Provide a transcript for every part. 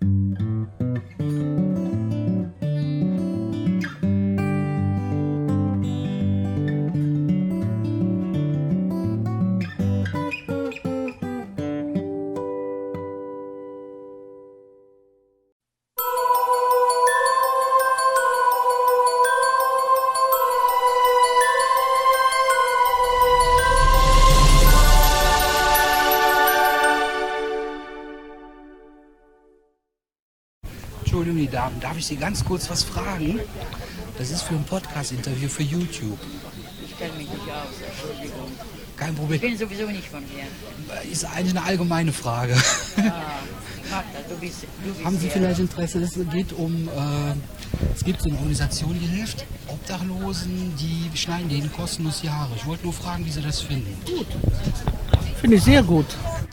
Mm-hmm. Die Damen, darf ich Sie ganz kurz was fragen? Das ist für ein Podcast-Interview für YouTube. Ich kenne mich nicht aus, Entschuldigung. Kein Ich Problem. bin sowieso nicht von hier. Ist eigentlich eine allgemeine Frage. Ah, du bist, du bist Haben Sie vielleicht Interesse? Es geht um, äh, es gibt so eine Organisation, die hilft Obdachlosen, die schneiden denen kostenlos die Haare. Ich wollte nur fragen, wie Sie das finden. Finde ich sehr gut.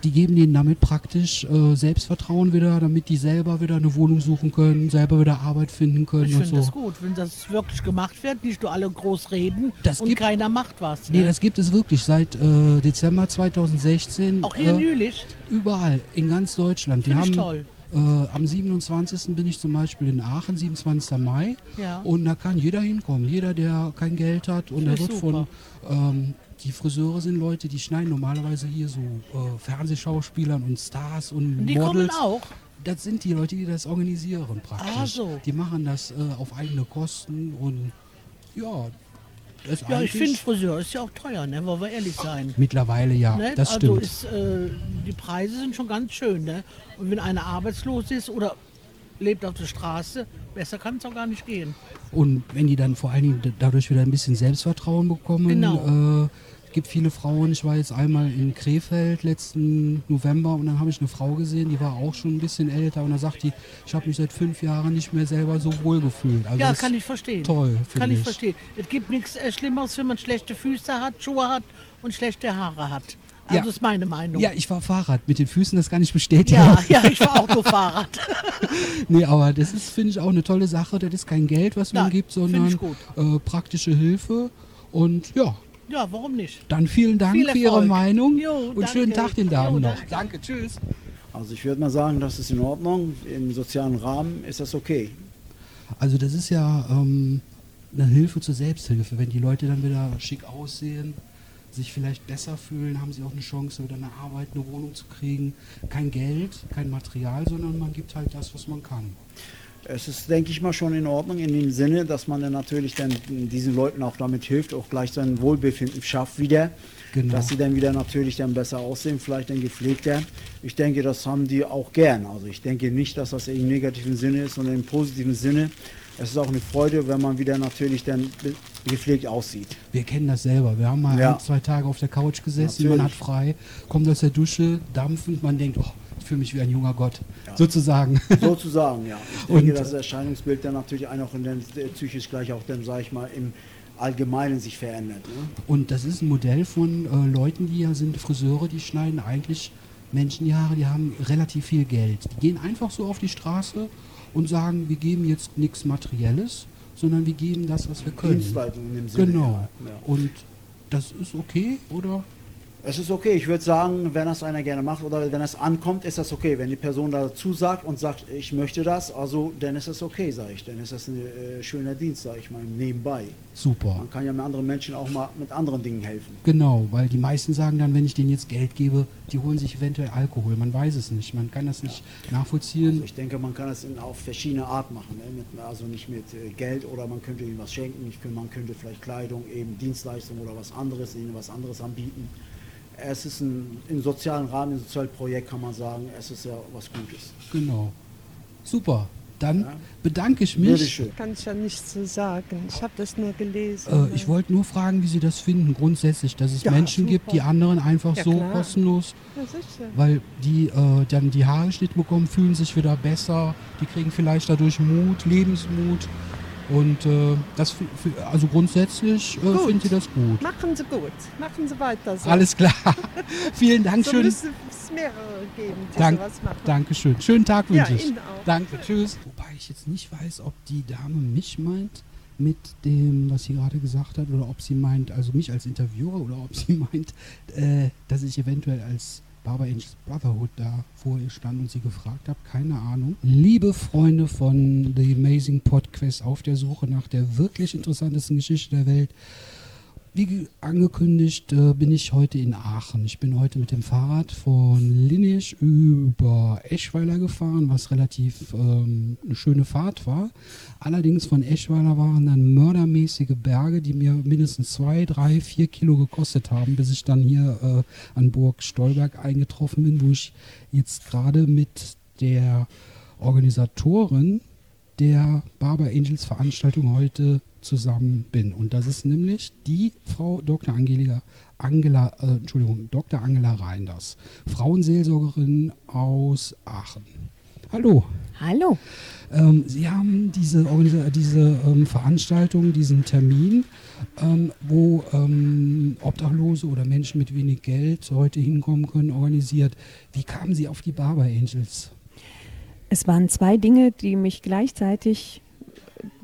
Die geben denen damit praktisch äh, Selbstvertrauen wieder, damit die selber wieder eine Wohnung suchen können, selber wieder Arbeit finden können Ich finde so. das gut, wenn das wirklich gemacht wird, nicht nur alle groß reden Das und gibt- keiner macht was. Nee, Ne? das gibt es wirklich seit äh, Dezember 2016. Auch hier in äh, Jülich. Überall, in ganz Deutschland. Finde ich toll. Äh, am 27. bin ich zum Beispiel in Aachen, 27. Mai. Ja. Und da kann jeder hinkommen. Jeder, der kein Geld hat. Und ich wird von. super. Ähm, die Friseure sind Leute, die schneiden normalerweise hier so äh, Fernsehschauspielern und Stars und die kommen Models. auch. Das sind die Leute, die das organisieren praktisch. Ah, so. Die machen das äh, auf eigene Kosten und ja, Ja, ich finde Friseur ist ja auch teuer, ne? wollen wir ehrlich sein. mittlerweile ja, Ne? das also stimmt. ist, äh, die Preise sind schon ganz schön. Ne? Und wenn einer arbeitslos ist oder lebt auf der Straße, besser kann es auch gar nicht gehen. Und wenn die dann vor allen Dingen dadurch wieder ein bisschen Selbstvertrauen bekommen, Genau. äh, gibt viele Frauen. Ich war jetzt einmal in Krefeld letzten November und dann habe ich eine Frau gesehen, die war auch schon ein bisschen älter und da sagt die, ich habe mich seit fünf Jahren nicht mehr selber so wohl gefühlt. Also ja, kann ich verstehen. Toll, Kann finde ich verstehen. Es gibt nichts äh, Schlimmeres, wenn man schlechte Füße hat, Schuhe hat und schlechte Haare hat. Also Ja. ist meine Meinung. Ja, ich war Fahrrad. Mit den Füßen, das kann ich bestätigen. ja, ja, ich fahre auch nur Fahrrad. Nee, aber das ist, finde ich, auch eine tolle Sache. Das ist kein Geld, was man Nein, gibt, sondern äh, praktische Hilfe. Und ja, Ja, warum nicht? dann vielen Dank Viel für Ihre. Meinung Jo, und danke. schönen Tag den Damen Jo, noch. danke. Danke, tschüss. Also ich würde mal sagen, das ist in Ordnung. Im sozialen Rahmen ist das okay. Also das ist ja ähm, eine Hilfe zur Selbsthilfe. Wenn die Leute dann wieder schick aussehen, sich vielleicht besser fühlen, haben sie auch eine Chance, wieder eine Arbeit, eine Wohnung zu kriegen. Kein Geld, kein Material, sondern man gibt halt das, was man kann. Es ist, denke ich mal, schon in Ordnung in dem Sinne, dass man dann natürlich dann diesen Leuten auch damit hilft, auch gleich sein Wohlbefinden schafft wieder. Genau. Dass sie dann wieder natürlich dann besser aussehen, vielleicht dann gepflegter. Ich denke, das haben die auch gern. Also ich denke nicht, dass das im negativen Sinne ist, sondern im positiven Sinne. Es ist auch eine Freude, wenn man wieder natürlich dann gepflegt aussieht. Wir kennen das selber. Wir haben mal Ja. ein, zwei Tage auf der Couch gesessen, man hat Natürlich. frei, kommt aus der Dusche, dampfend, man denkt, oh, ich fühle mich wie ein junger Gott, sozusagen. Sozusagen, ja. Ich Und- denke, dass das Erscheinungsbild dann natürlich auch in den, psychisch gleich auch dann, sage ich mal, im Allgemeinen sich verändert. Ne? Und das ist ein Modell von äh, Leuten, die ja sind Friseure, die schneiden eigentlich Menschen die Haare, die haben relativ viel Geld. Die gehen einfach so auf die Straße und sagen, wir geben jetzt nichts Materielles, sondern wir geben das, was wir können. Dienstleistung in dem Sinne. Genau. Ja. Und das ist okay, oder? Es ist okay. Ich würde sagen, wenn das einer gerne macht oder wenn es ankommt, ist das okay. Wenn die Person dazu sagt und sagt, ich möchte das, also dann ist es okay, sage ich. Dann ist das ein äh, schöner Dienst, sage ich mal, nebenbei. Super. Man kann ja mit anderen Menschen auch mal mit anderen Dingen helfen. Genau, weil die meisten sagen dann, wenn ich denen jetzt Geld gebe, die holen sich eventuell Alkohol. Man weiß es nicht, man kann das nicht nachvollziehen. Also ich denke, man kann es in, auf verschiedene Art machen. Ne? Mit, also nicht mit äh, Geld oder man könnte ihnen was schenken. Könnte, man könnte vielleicht Kleidung, eben Dienstleistung oder was anderes, ihnen was anderes anbieten. Es ist ein, im sozialen Rahmen, im sozialen Projekt kann man sagen, es ist ja was Gutes. Genau. Super. Dann Ja. bedanke ich mich. Bitteschön. Kann ich ja nichts zu sagen. Ich habe das nur gelesen. Äh, ich wollte nur fragen, wie Sie das finden, grundsätzlich, dass es Ja, Menschen gibt, super. die anderen einfach Ja, so klar. kostenlos, weil die äh, dann die Haare geschnitten bekommen, fühlen sich wieder besser, die kriegen vielleicht dadurch Mut, Lebensmut. Und äh, das, also grundsätzlich äh, finden Sie das gut. Machen Sie gut. Machen Sie weiter so. Alles klar. Vielen Dank. so schön. es mehrere geben, die Dank, sowas machen. Dankeschön. Schönen Tag wünsche Ja, ich. Ihnen auch. Danke, tschüss. Wobei ich jetzt nicht weiß, ob die Dame mich meint mit dem, was sie gerade gesagt hat, oder ob sie meint, also mich als Interviewer, oder ob sie meint, äh, dass ich eventuell als Barber Angels Brotherhood da vor ihr stand und sie gefragt habe, keine Ahnung. Liebe Freunde von The Amazing Podcast auf der Suche nach der wirklich interessantesten Geschichte der Welt, wie angekündigt äh, bin ich heute in Aachen. Ich bin heute mit dem Fahrrad von Linnich über Eschweiler gefahren, was relativ ähm, eine schöne Fahrt war. Allerdings von Eschweiler waren dann mördermäßige Berge, die mir mindestens zwei, drei, vier Kilo gekostet haben, bis ich dann hier äh, an Burg Stolberg eingetroffen bin, wo ich jetzt gerade mit der Organisatorin der Barber Angels Veranstaltung heute zusammen bin. Und das ist nämlich die Frau Dr. Angelika, Angela, äh, Entschuldigung, Dr. Angela Reinders, Frauenseelsorgerin aus Aachen. Hallo. Hallo. Ähm, Sie haben diese, diese ähm, Veranstaltung, diesen Termin, ähm, wo ähm, Obdachlose oder Menschen mit wenig Geld heute hinkommen können, organisiert. Wie kamen Sie auf die Barber Angels? Es waren zwei Dinge, die mich gleichzeitig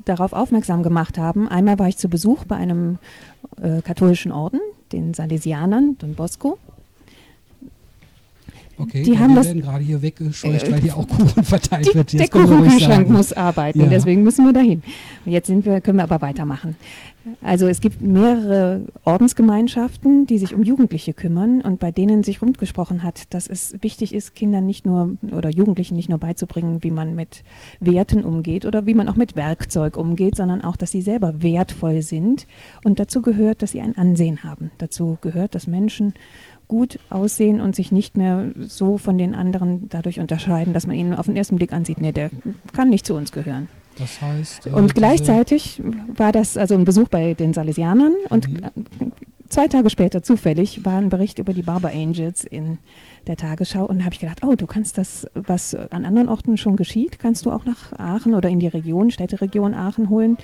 darauf aufmerksam gemacht haben. Einmal war ich zu Besuch bei einem äh, katholischen Orden, den Salesianern, Don Bosco. Okay, die haben wir werden gerade hier weggescheucht, äh, weil hier auch Kuchen verteilt die, wird. Jetzt der Kuchenkühlschrank muss arbeiten, ja. deswegen müssen wir dahin. Jetzt wir, können wir aber weitermachen. Also es gibt mehrere Ordensgemeinschaften, die sich um Jugendliche kümmern und bei denen sich rundgesprochen hat, dass es wichtig ist, Kindern nicht nur oder Jugendlichen nicht nur beizubringen, wie man mit Werten umgeht oder wie man auch mit Werkzeug umgeht, sondern auch, dass sie selber wertvoll sind. Und dazu gehört, dass sie ein Ansehen haben. Dazu gehört, dass Menschen gut aussehen und sich nicht mehr so von den anderen dadurch unterscheiden, dass man ihnen auf den ersten Blick ansieht, nee, der kann nicht zu uns gehören. Das heißt. Äh, und gleichzeitig war das also ein Besuch bei den Salesianern und mhm. zwei Tage später zufällig war ein Bericht über die Barber Angels in der Tagesschau und da habe ich gedacht, oh, du kannst das, was an anderen Orten schon geschieht, kannst du auch nach Aachen oder in die Region, Städteregion Aachen holen.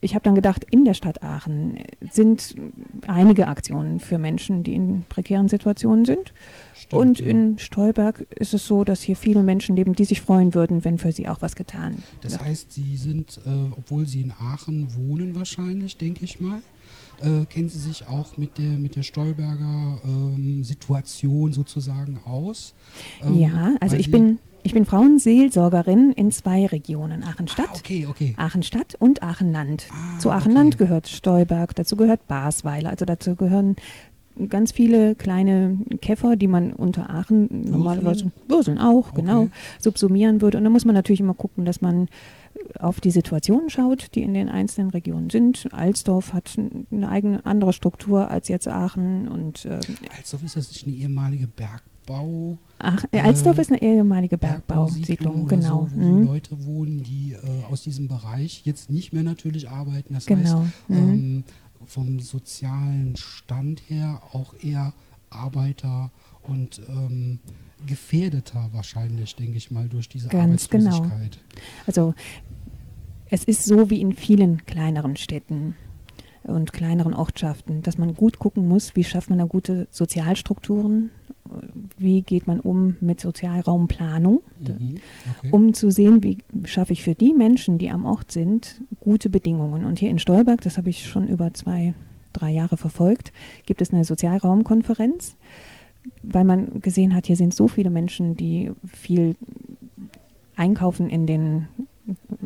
Ich habe dann gedacht, in der Stadt Aachen sind einige Aktionen für Menschen, die in prekären Situationen sind. Stimmt, und in Stolberg ist es so, dass hier viele Menschen leben, die sich freuen würden, wenn für sie auch was getan Das wird. heißt, Sie sind, äh, obwohl Sie in Aachen wohnen wahrscheinlich, denke ich mal, äh, kennen Sie sich auch mit der, mit der Stolberger ähm, Situation sozusagen aus? Ähm, ja, also ich bin, ich bin Frauenseelsorgerin in zwei Regionen, Aachen-Stadt, ah, okay, okay. Aachen-Stadt und Aachen-Land. Ah, Zu Aachen-Land okay. gehört Stolberg, dazu gehört Basweiler, also dazu gehören ganz viele kleine Käfer, die man unter Aachen normalerweise, Würseln auch, genau, subsumieren würde. Und da muss man natürlich immer gucken, dass man auf die Situationen schaut, die in den einzelnen Regionen sind. Alsdorf hat eine eigene andere Struktur als jetzt Aachen und äh, Alsdorf ist das nicht eine ehemalige Bergbau? Ach, äh, Alsdorf ist eine ehemalige Bergbausiedlung, genau. So, wo mhm. Leute wohnen, die äh, aus diesem Bereich jetzt nicht mehr natürlich arbeiten. Das genau. heißt, mhm. ähm, vom sozialen Stand her auch eher Arbeiter und ähm, gefährdeter wahrscheinlich, denke ich mal, durch diese Ganz genau. Arbeitslosigkeit. Genau. Also es ist so wie in vielen kleineren Städten und kleineren Ortschaften, dass man gut gucken muss, wie schafft man da gute Sozialstrukturen, wie geht man um mit Sozialraumplanung, mhm, okay. um zu sehen, wie schaffe ich für die Menschen, die am Ort sind, gute Bedingungen. Und hier in Stolberg, das habe ich schon über zwei, drei Jahre verfolgt, gibt es eine Sozialraumkonferenz, weil man gesehen hat, hier sind so viele Menschen, die viel einkaufen in den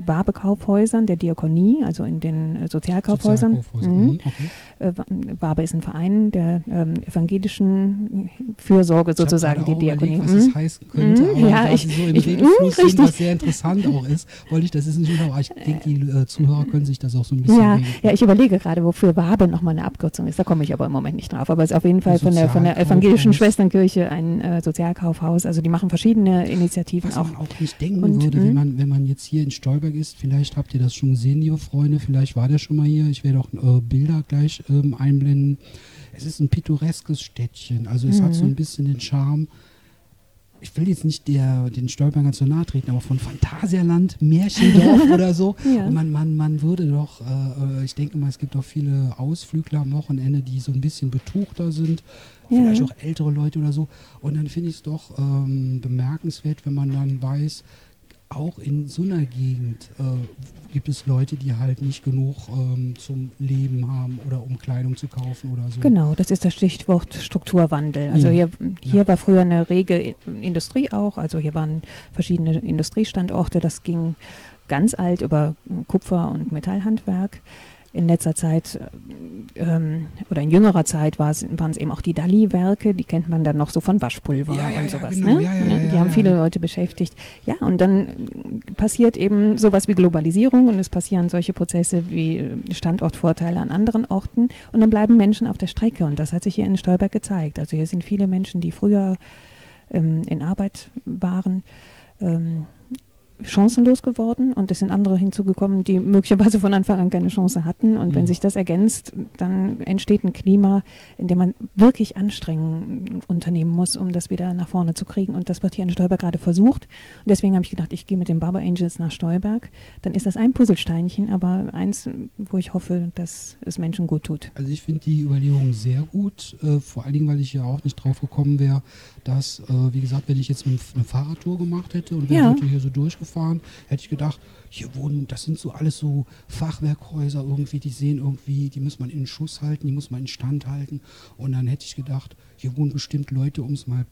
Wabekaufhäusern der Diakonie, also in den äh, Sozialkaufhäusern. Sozialkaufhäusern. Mhm. mhm. Okay. Äh, Wabe ist ein Verein der ähm, evangelischen Fürsorge sozusagen, die Diakonie. Überlegt, was mhm. es heißen könnte, mhm. ja, ich, so im ich, Redefluss sind, was sehr interessant auch ist, wollte ich das ist nicht aber ich denke, die äh, Zuhörer können sich das auch so ein bisschen Ja, ja ich überlege gerade, wofür Wabe nochmal eine Abkürzung ist, da komme ich aber im Moment nicht drauf, aber es ist auf jeden Fall von der, von der evangelischen Schwesternkirche ein äh, Sozialkaufhaus, also die machen verschiedene Initiativen was auch. man auch nicht denken und, würde, wenn mhm. man, wenn man jetzt hier in Stolberg ist, vielleicht habt ihr das schon gesehen, liebe Freunde, vielleicht war der schon mal hier, ich werde auch äh, Bilder gleich ähm, einblenden. Es ist ein pittoreskes Städtchen, also es mhm. hat so ein bisschen den Charme, ich will jetzt nicht der, den Stolperger zu nahe treten, aber von Phantasialand, Märchendorf oder so. Ja. Und man, man, man würde doch, äh, äh, ich denke mal, es gibt auch viele Ausflügler am Wochenende, die so ein bisschen betuchter sind, ja. vielleicht auch ältere Leute oder so. Und dann finde ich es doch ähm, bemerkenswert, wenn man dann weiß, auch in so einer Gegend äh, gibt es Leute, die halt nicht genug ähm, zum Leben haben oder um Kleidung zu kaufen oder so. Genau, das ist das Stichwort Strukturwandel. Also Mhm. hier, hier Ja. war früher eine rege Industrie auch, also hier waren verschiedene Industriestandorte, das ging ganz alt über Kupfer- und Metallhandwerk. In letzter Zeit ähm, oder in jüngerer Zeit waren es eben auch die Dali-Werke, die kennt man dann noch so von Waschpulver Ja, ja, und ja, sowas. genau. ne? Ja, ja, ja, die ja, haben ja. viele Leute beschäftigt. Ja, und dann äh, passiert eben sowas wie Globalisierung und es passieren solche Prozesse wie äh, Standortvorteile an anderen Orten und dann bleiben Menschen auf der Strecke und das hat sich hier in Stolberg gezeigt. Also hier sind viele Menschen, die früher ähm, in Arbeit waren, ähm, chancenlos geworden und es sind andere hinzugekommen, die möglicherweise von Anfang an keine Chance hatten. Und wenn Mhm. sich das ergänzt, dann entsteht ein Klima, in dem man wirklich Anstrengungen unternehmen muss, um das wieder nach vorne zu kriegen. Und das wird hier in Stolberg gerade versucht. Und deswegen habe ich gedacht, ich gehe mit den Barber Angels nach Stolberg. Dann ist das ein Puzzlesteinchen, aber eins, wo ich hoffe, dass es Menschen gut tut. Also ich finde die Überlegung sehr gut, äh, vor allen Dingen, weil ich ja auch nicht drauf gekommen wäre, dass, äh, wie gesagt, wenn ich jetzt eine, eine Fahrradtour gemacht hätte und wäre Ja. heute hier so durchgefahren, hätte ich gedacht, hier wohnen, das sind so alles so Fachwerkhäuser irgendwie, die sehen irgendwie, die muss man in Schuss halten, die muss man in Stand halten. Und dann hätte ich gedacht, hier wohnen bestimmt Leute, um es mal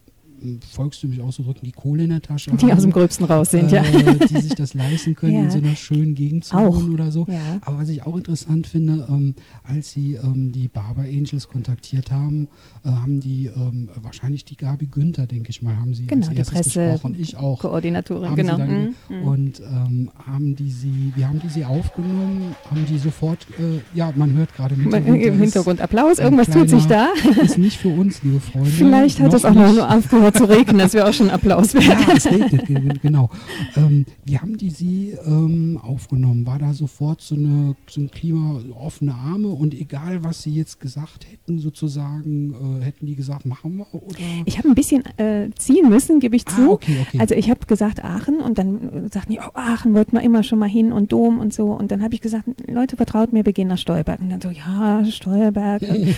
volkstümlich auszudrücken, die Kohle in der Tasche Die haben. aus dem Gröbsten raus sind, äh, ja. Die sich das leisten können, Ja. in so einer schönen Gegend zu Auch. wohnen oder so. Ja. Aber was ich auch interessant finde, ähm, als sie ähm, die Barber Angels kontaktiert haben, äh, haben die ähm, wahrscheinlich die Gabi Günther, denke ich mal, haben sie Genau, als die erstes Presse- gesprochen. Ich auch. Koordinatorin, genau. dann, Mhm, mhm. Und ähm, haben die sie, wie haben die sie aufgenommen? Haben die sofort, äh, ja, man hört gerade im Hintergrund. Im Hintergrund Applaus, irgendwas tut sich da. kleiner- Ist nicht für uns, liebe Freunde. Vielleicht hat es auch noch nur aufgehört zu regnen, das wäre auch schon ein Applaus wert. Ja, es regnet, ge- genau. Ähm, wie haben die Sie ähm, aufgenommen? War da sofort so, eine, so ein Klima, offene Arme und egal, was Sie jetzt gesagt hätten, sozusagen, äh, hätten die gesagt, machen wir? Oder? Ich habe ein bisschen äh, ziehen müssen, gebe ich Ah, zu. okay, okay. Also ich habe gesagt Aachen und dann sagten die, oh, Aachen wollten wir immer schon mal hin und Dom und so. Und dann habe ich gesagt, Leute, vertraut mir, wir gehen nach Stolberg. Und dann so, ja, Stolberg. ich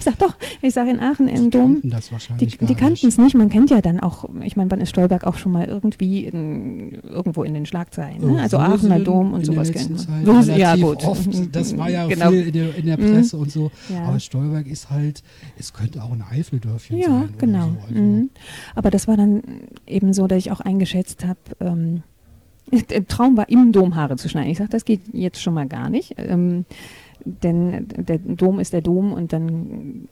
sag doch, ich sage in Aachen im Dom. kannten das Die, wahrscheinlich die kannten es nicht. Man kennt ja dann auch, ich meine, wann ist Stolberg auch schon mal irgendwie in, irgendwo in den Schlagzeilen. Ne? Also Wurzeln Aachener Dom und sowas kennt Wurzeln, ja, gut. Oft, das war ja Genau. viel in der, in der Mhm. Presse und so. Ja. Aber Stolberg ist halt, es könnte auch ein Eifeldörfchen Ja, sein. genau. Oder so. Also, Mhm. Aber das war dann eben so, dass ich auch eingeschätzt habe, ähm, der Traum war, im Dom Haare zu schneiden. Ich sage, das geht jetzt schon mal gar nicht. Ähm, denn der Dom ist der Dom und dann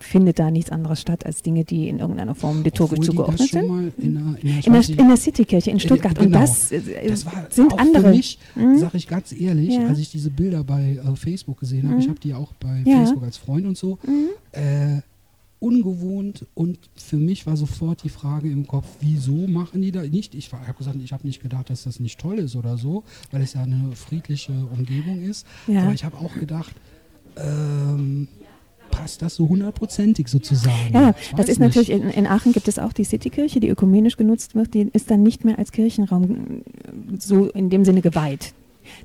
findet da nichts anderes statt als Dinge, die in irgendeiner Form liturgisch zugeordnet sind. in der, in der, In der, Citykirche in Stuttgart. Und genau. das, äh, Das sind andere. für mich, Mhm. sage ich ganz ehrlich, Ja. als ich diese Bilder bei äh, Facebook gesehen habe, Mhm. ich habe die auch bei Ja. Facebook als Freund und so, Mhm. äh, ungewohnt und für mich war sofort die Frage im Kopf, wieso machen die da nicht? Ich habe gesagt, ich habe nicht gedacht, dass das nicht toll ist oder so, weil es ja eine friedliche Umgebung ist. Ja. Aber ich habe auch gedacht, ähm, passt das so hundertprozentig sozusagen? Ja, das ist nicht. natürlich, in, in Aachen gibt es auch die Citykirche, die ökumenisch genutzt wird, die ist dann nicht mehr als Kirchenraum äh, so in dem Sinne geweiht.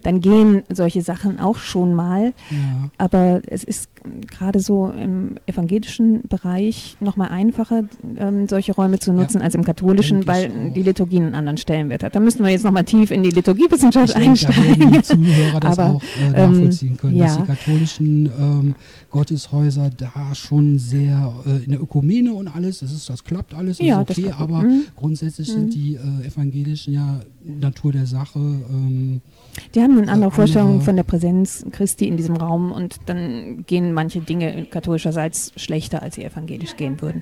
Dann gehen solche Sachen auch schon mal, Ja. aber es ist gerade so im evangelischen Bereich nochmal einfacher, ähm, solche Räume zu nutzen als im katholischen, denke weil auch. die Liturgie einen anderen Stellenwert hat. Da müssen wir jetzt nochmal tief in die Liturgiewissenschaft Ich denke, einsteigen. die Zuhörer das Aber, auch äh, ähm, nachvollziehen können, dass ja. die katholischen ähm, Gotteshäuser da schon sehr äh, in der Ökumene und alles, das, ist, das klappt alles, das Ja, ist okay, aber Mhm. grundsätzlich Mhm. sind die äh, Evangelischen ja Natur der Sache. Ähm, Die haben eine andere Äh, Vorstellung von der Präsenz Christi in diesem Raum und dann gehen manche Dinge katholischerseits schlechter, als sie evangelisch gehen würden.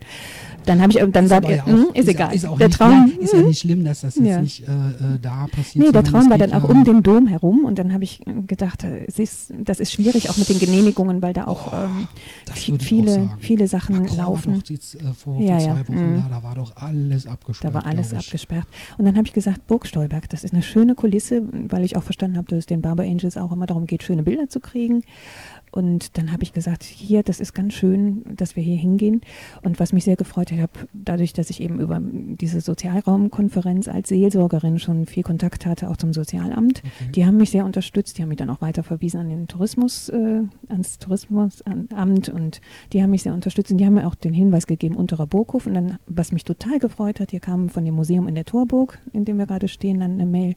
Dann habe ich, dann ist war, aber ja hm, auch- ist, egal. Ist der nicht, Traum, ja, ist ja nicht schlimm, dass das jetzt Ja. nicht äh, äh, da passiert. Nee, der Traum war dann auch um den Dom herum und dann habe ich gedacht, ist, das ist schwierig auch mit den Genehmigungen, weil da auch ähm, das vi- würde ich auch viele, viele Sachen Macron war laufen. doch jetzt, äh, vor, Ja, vor ja, zwei Wochen mhm. da, da war doch alles abgesperrt. Da war alles abgesperrt. Und dann habe ich gesagt, Burg Stolberg, das ist eine schöne Kulisse, weil ich auch verstanden habe, dass es den Barber Angels auch immer darum geht, schöne Bilder zu kriegen. Und dann habe ich gesagt, hier, das ist ganz schön, dass wir hier hingehen. Und was mich sehr gefreut hat, ich habe dadurch, dass ich eben über diese Sozialraumkonferenz als Seelsorgerin schon viel Kontakt hatte, auch zum Sozialamt. Okay. Die haben mich sehr unterstützt, die haben mich dann auch weiter verwiesen an den Tourismus, äh, ans Tourismusamt und die haben mich sehr unterstützt und die haben mir auch den Hinweis gegeben, unterer Burghof. Und dann, was mich total gefreut hat, hier kam von dem Museum in der Torburg, in dem wir gerade stehen, dann eine Mail,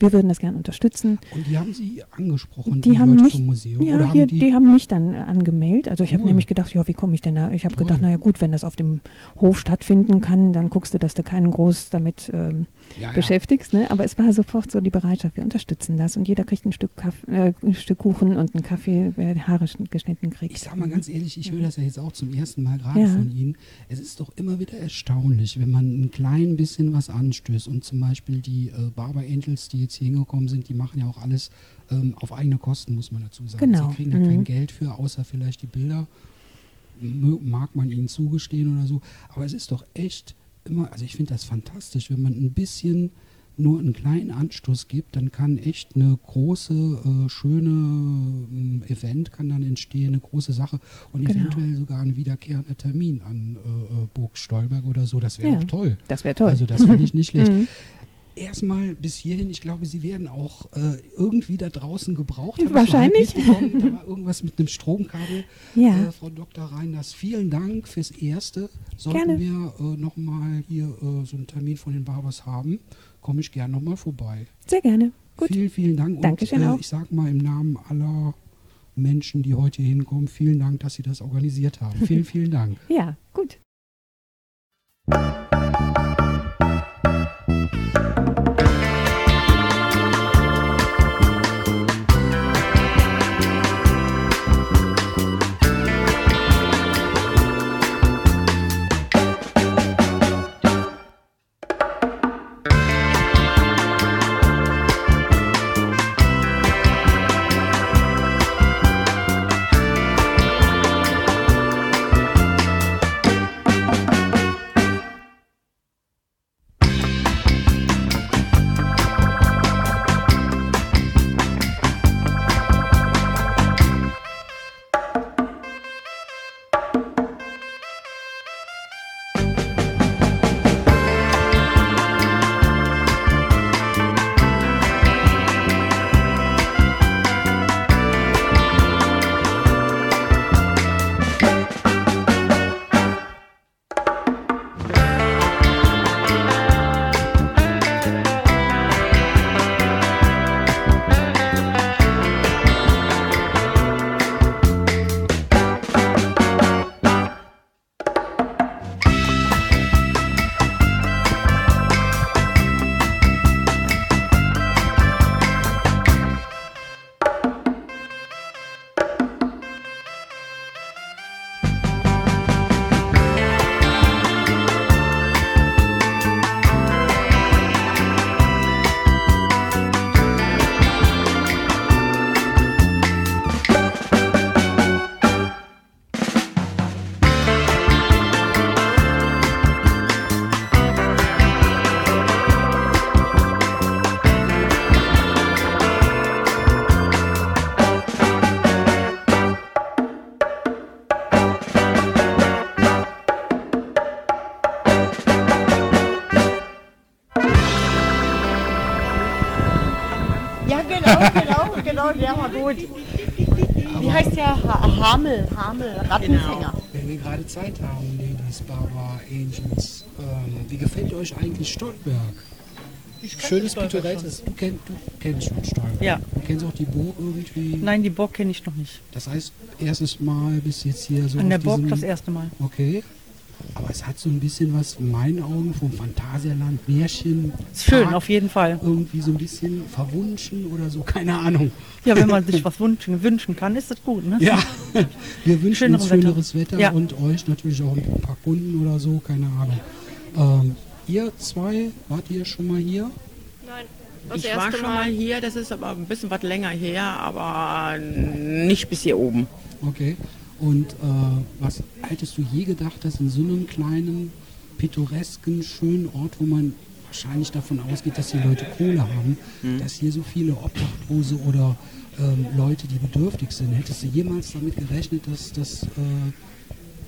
wir würden das gerne unterstützen. Und die haben Sie angesprochen, Die haben Leute mich, vom Museum? ja, oder haben hier, die, die, haben mich dann äh, angemeldet. Also ich habe Cool. nämlich gedacht, ja, wie komme ich denn da? Ich habe Toll. gedacht, naja gut, wenn das auf dem Hof stattfinden kann, dann guckst du, dass du keinen groß damit ähm, ja, beschäftigst. Ne? Aber es war sofort so die Bereitschaft, wir unterstützen das und jeder kriegt ein Stück, Kaff äh, ein Stück Kuchen und einen Kaffee, wer die Haare schn- geschnitten kriegt. Ich sag mal ganz ehrlich, ich höre das ja jetzt auch zum ersten Mal gerade von Ihnen. Es ist doch immer wieder erstaunlich, wenn man ein klein bisschen was anstößt und zum Beispiel die äh, Barber Angels, die jetzt hier hingekommen sind, die machen ja auch alles ähm, auf eigene Kosten, muss man dazu sagen. Genau. Sie kriegen da Mhm. kein Geld für, außer vielleicht die Bilder. Mag man ihnen zugestehen oder so. Aber es ist doch echt immer, also ich finde das fantastisch, wenn man ein bisschen nur einen kleinen Anstoß gibt, dann kann echt eine große, äh, schöne ähm, Event kann dann entstehen, eine große Sache und Genau. eventuell sogar ein wiederkehrender Termin an äh, äh, Burg Stolberg oder so. Das wäre Ja. doch toll. Das wäre toll. Also das finde ich nicht schlecht. Erstmal bis hierhin, ich glaube, sie werden auch äh, irgendwie da draußen gebraucht. Hab Wahrscheinlich. Da war irgendwas mit einem Stromkabel. Ja. Äh, Frau Dr. Reiners, vielen Dank fürs Erste. Sollten Gerne. wir äh, nochmal hier äh, so einen Termin von den Barbers haben, komme ich gerne nochmal vorbei. Sehr gerne. Gut. Vielen, vielen Dank. Dankeschön und, äh, auch. Ich sage mal im Namen aller Menschen, die heute hier hinkommen, vielen Dank, dass Sie das organisiert haben. vielen, vielen Dank. Ja, gut. Genau, der war gut. Die heißt ja ha Hamel, Hamel, Rattenfänger. Wenn wir gerade Zeit haben, Ladies, Barber, Angels, ähm, wie gefällt euch eigentlich Stolberg? Schönes pittoresses. Du, kenn, du kennst schon Stolberg. Ja. Du kennst auch die Burg irgendwie. Nein, die Burg kenne ich noch nicht. Das heißt, erstes Mal bis jetzt hier so. An der Burg das erste Mal. Okay. Aber es hat so ein bisschen was in meinen Augen vom Phantasialand, Märchen. Ist schön, Park, auf jeden Fall. Irgendwie so ein bisschen verwunschen oder so, keine Ahnung. Ja, wenn man sich was wünschen, wünschen kann, ist das gut, ne? Ja, wir wünschen Schöneres uns Wetter. schöneres Wetter Ja. und euch natürlich auch ein paar Kunden oder so, keine Ahnung. Ähm, ihr zwei, wart ihr schon mal hier? Nein, das Ich war schon mal hier, das ist aber ein bisschen was länger her, aber nicht bis hier oben. Okay. Und äh, was hättest du je gedacht, dass in so einem kleinen, pittoresken, schönen Ort, wo man wahrscheinlich davon ausgeht, dass die Leute Kohle haben, Mhm. dass hier so viele Obdachlose oder ähm, Leute, die bedürftig sind. Hättest du jemals damit gerechnet, dass, dass äh,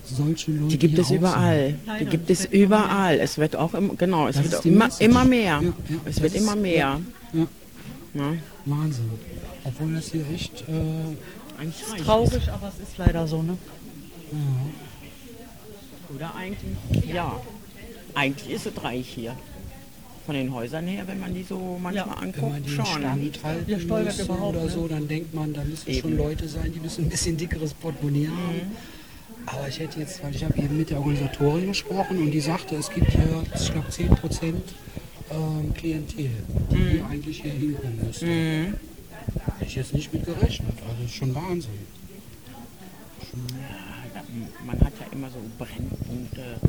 solche Leute Die gibt es überall. Leider, Die gibt es überall. Es wird auch im, genau, es Das wird ist immer, immer mehr. Ja, ja, es das wird ist- immer mehr. Ja, Ja. Wahnsinn. Obwohl das hier echt. Äh, Eigentlich reich Traurig, aber es ist leider so, ne? ist. Oder eigentlich, ja. Eigentlich ist es reich hier. Von den Häusern her, wenn man die so manchmal wenn man anguckt, den schon. Stand halten muss überhaupt, oder ne? so, dann denkt man, da müssen schon Eben. Leute sein, die müssen ein bisschen dickeres Portemonnaie haben. Mhm. Aber ich hätte jetzt, weil ich habe eben mit der Organisatorin gesprochen und die sagte, es gibt hier, ich glaube, 10 Prozent ähm, Klientel, die Mhm. eigentlich hier hinkommen müsste. Hätte ich jetzt nicht mit gerechnet. Also das ist schon Wahnsinn. Man hat ja immer so Brennpunkte.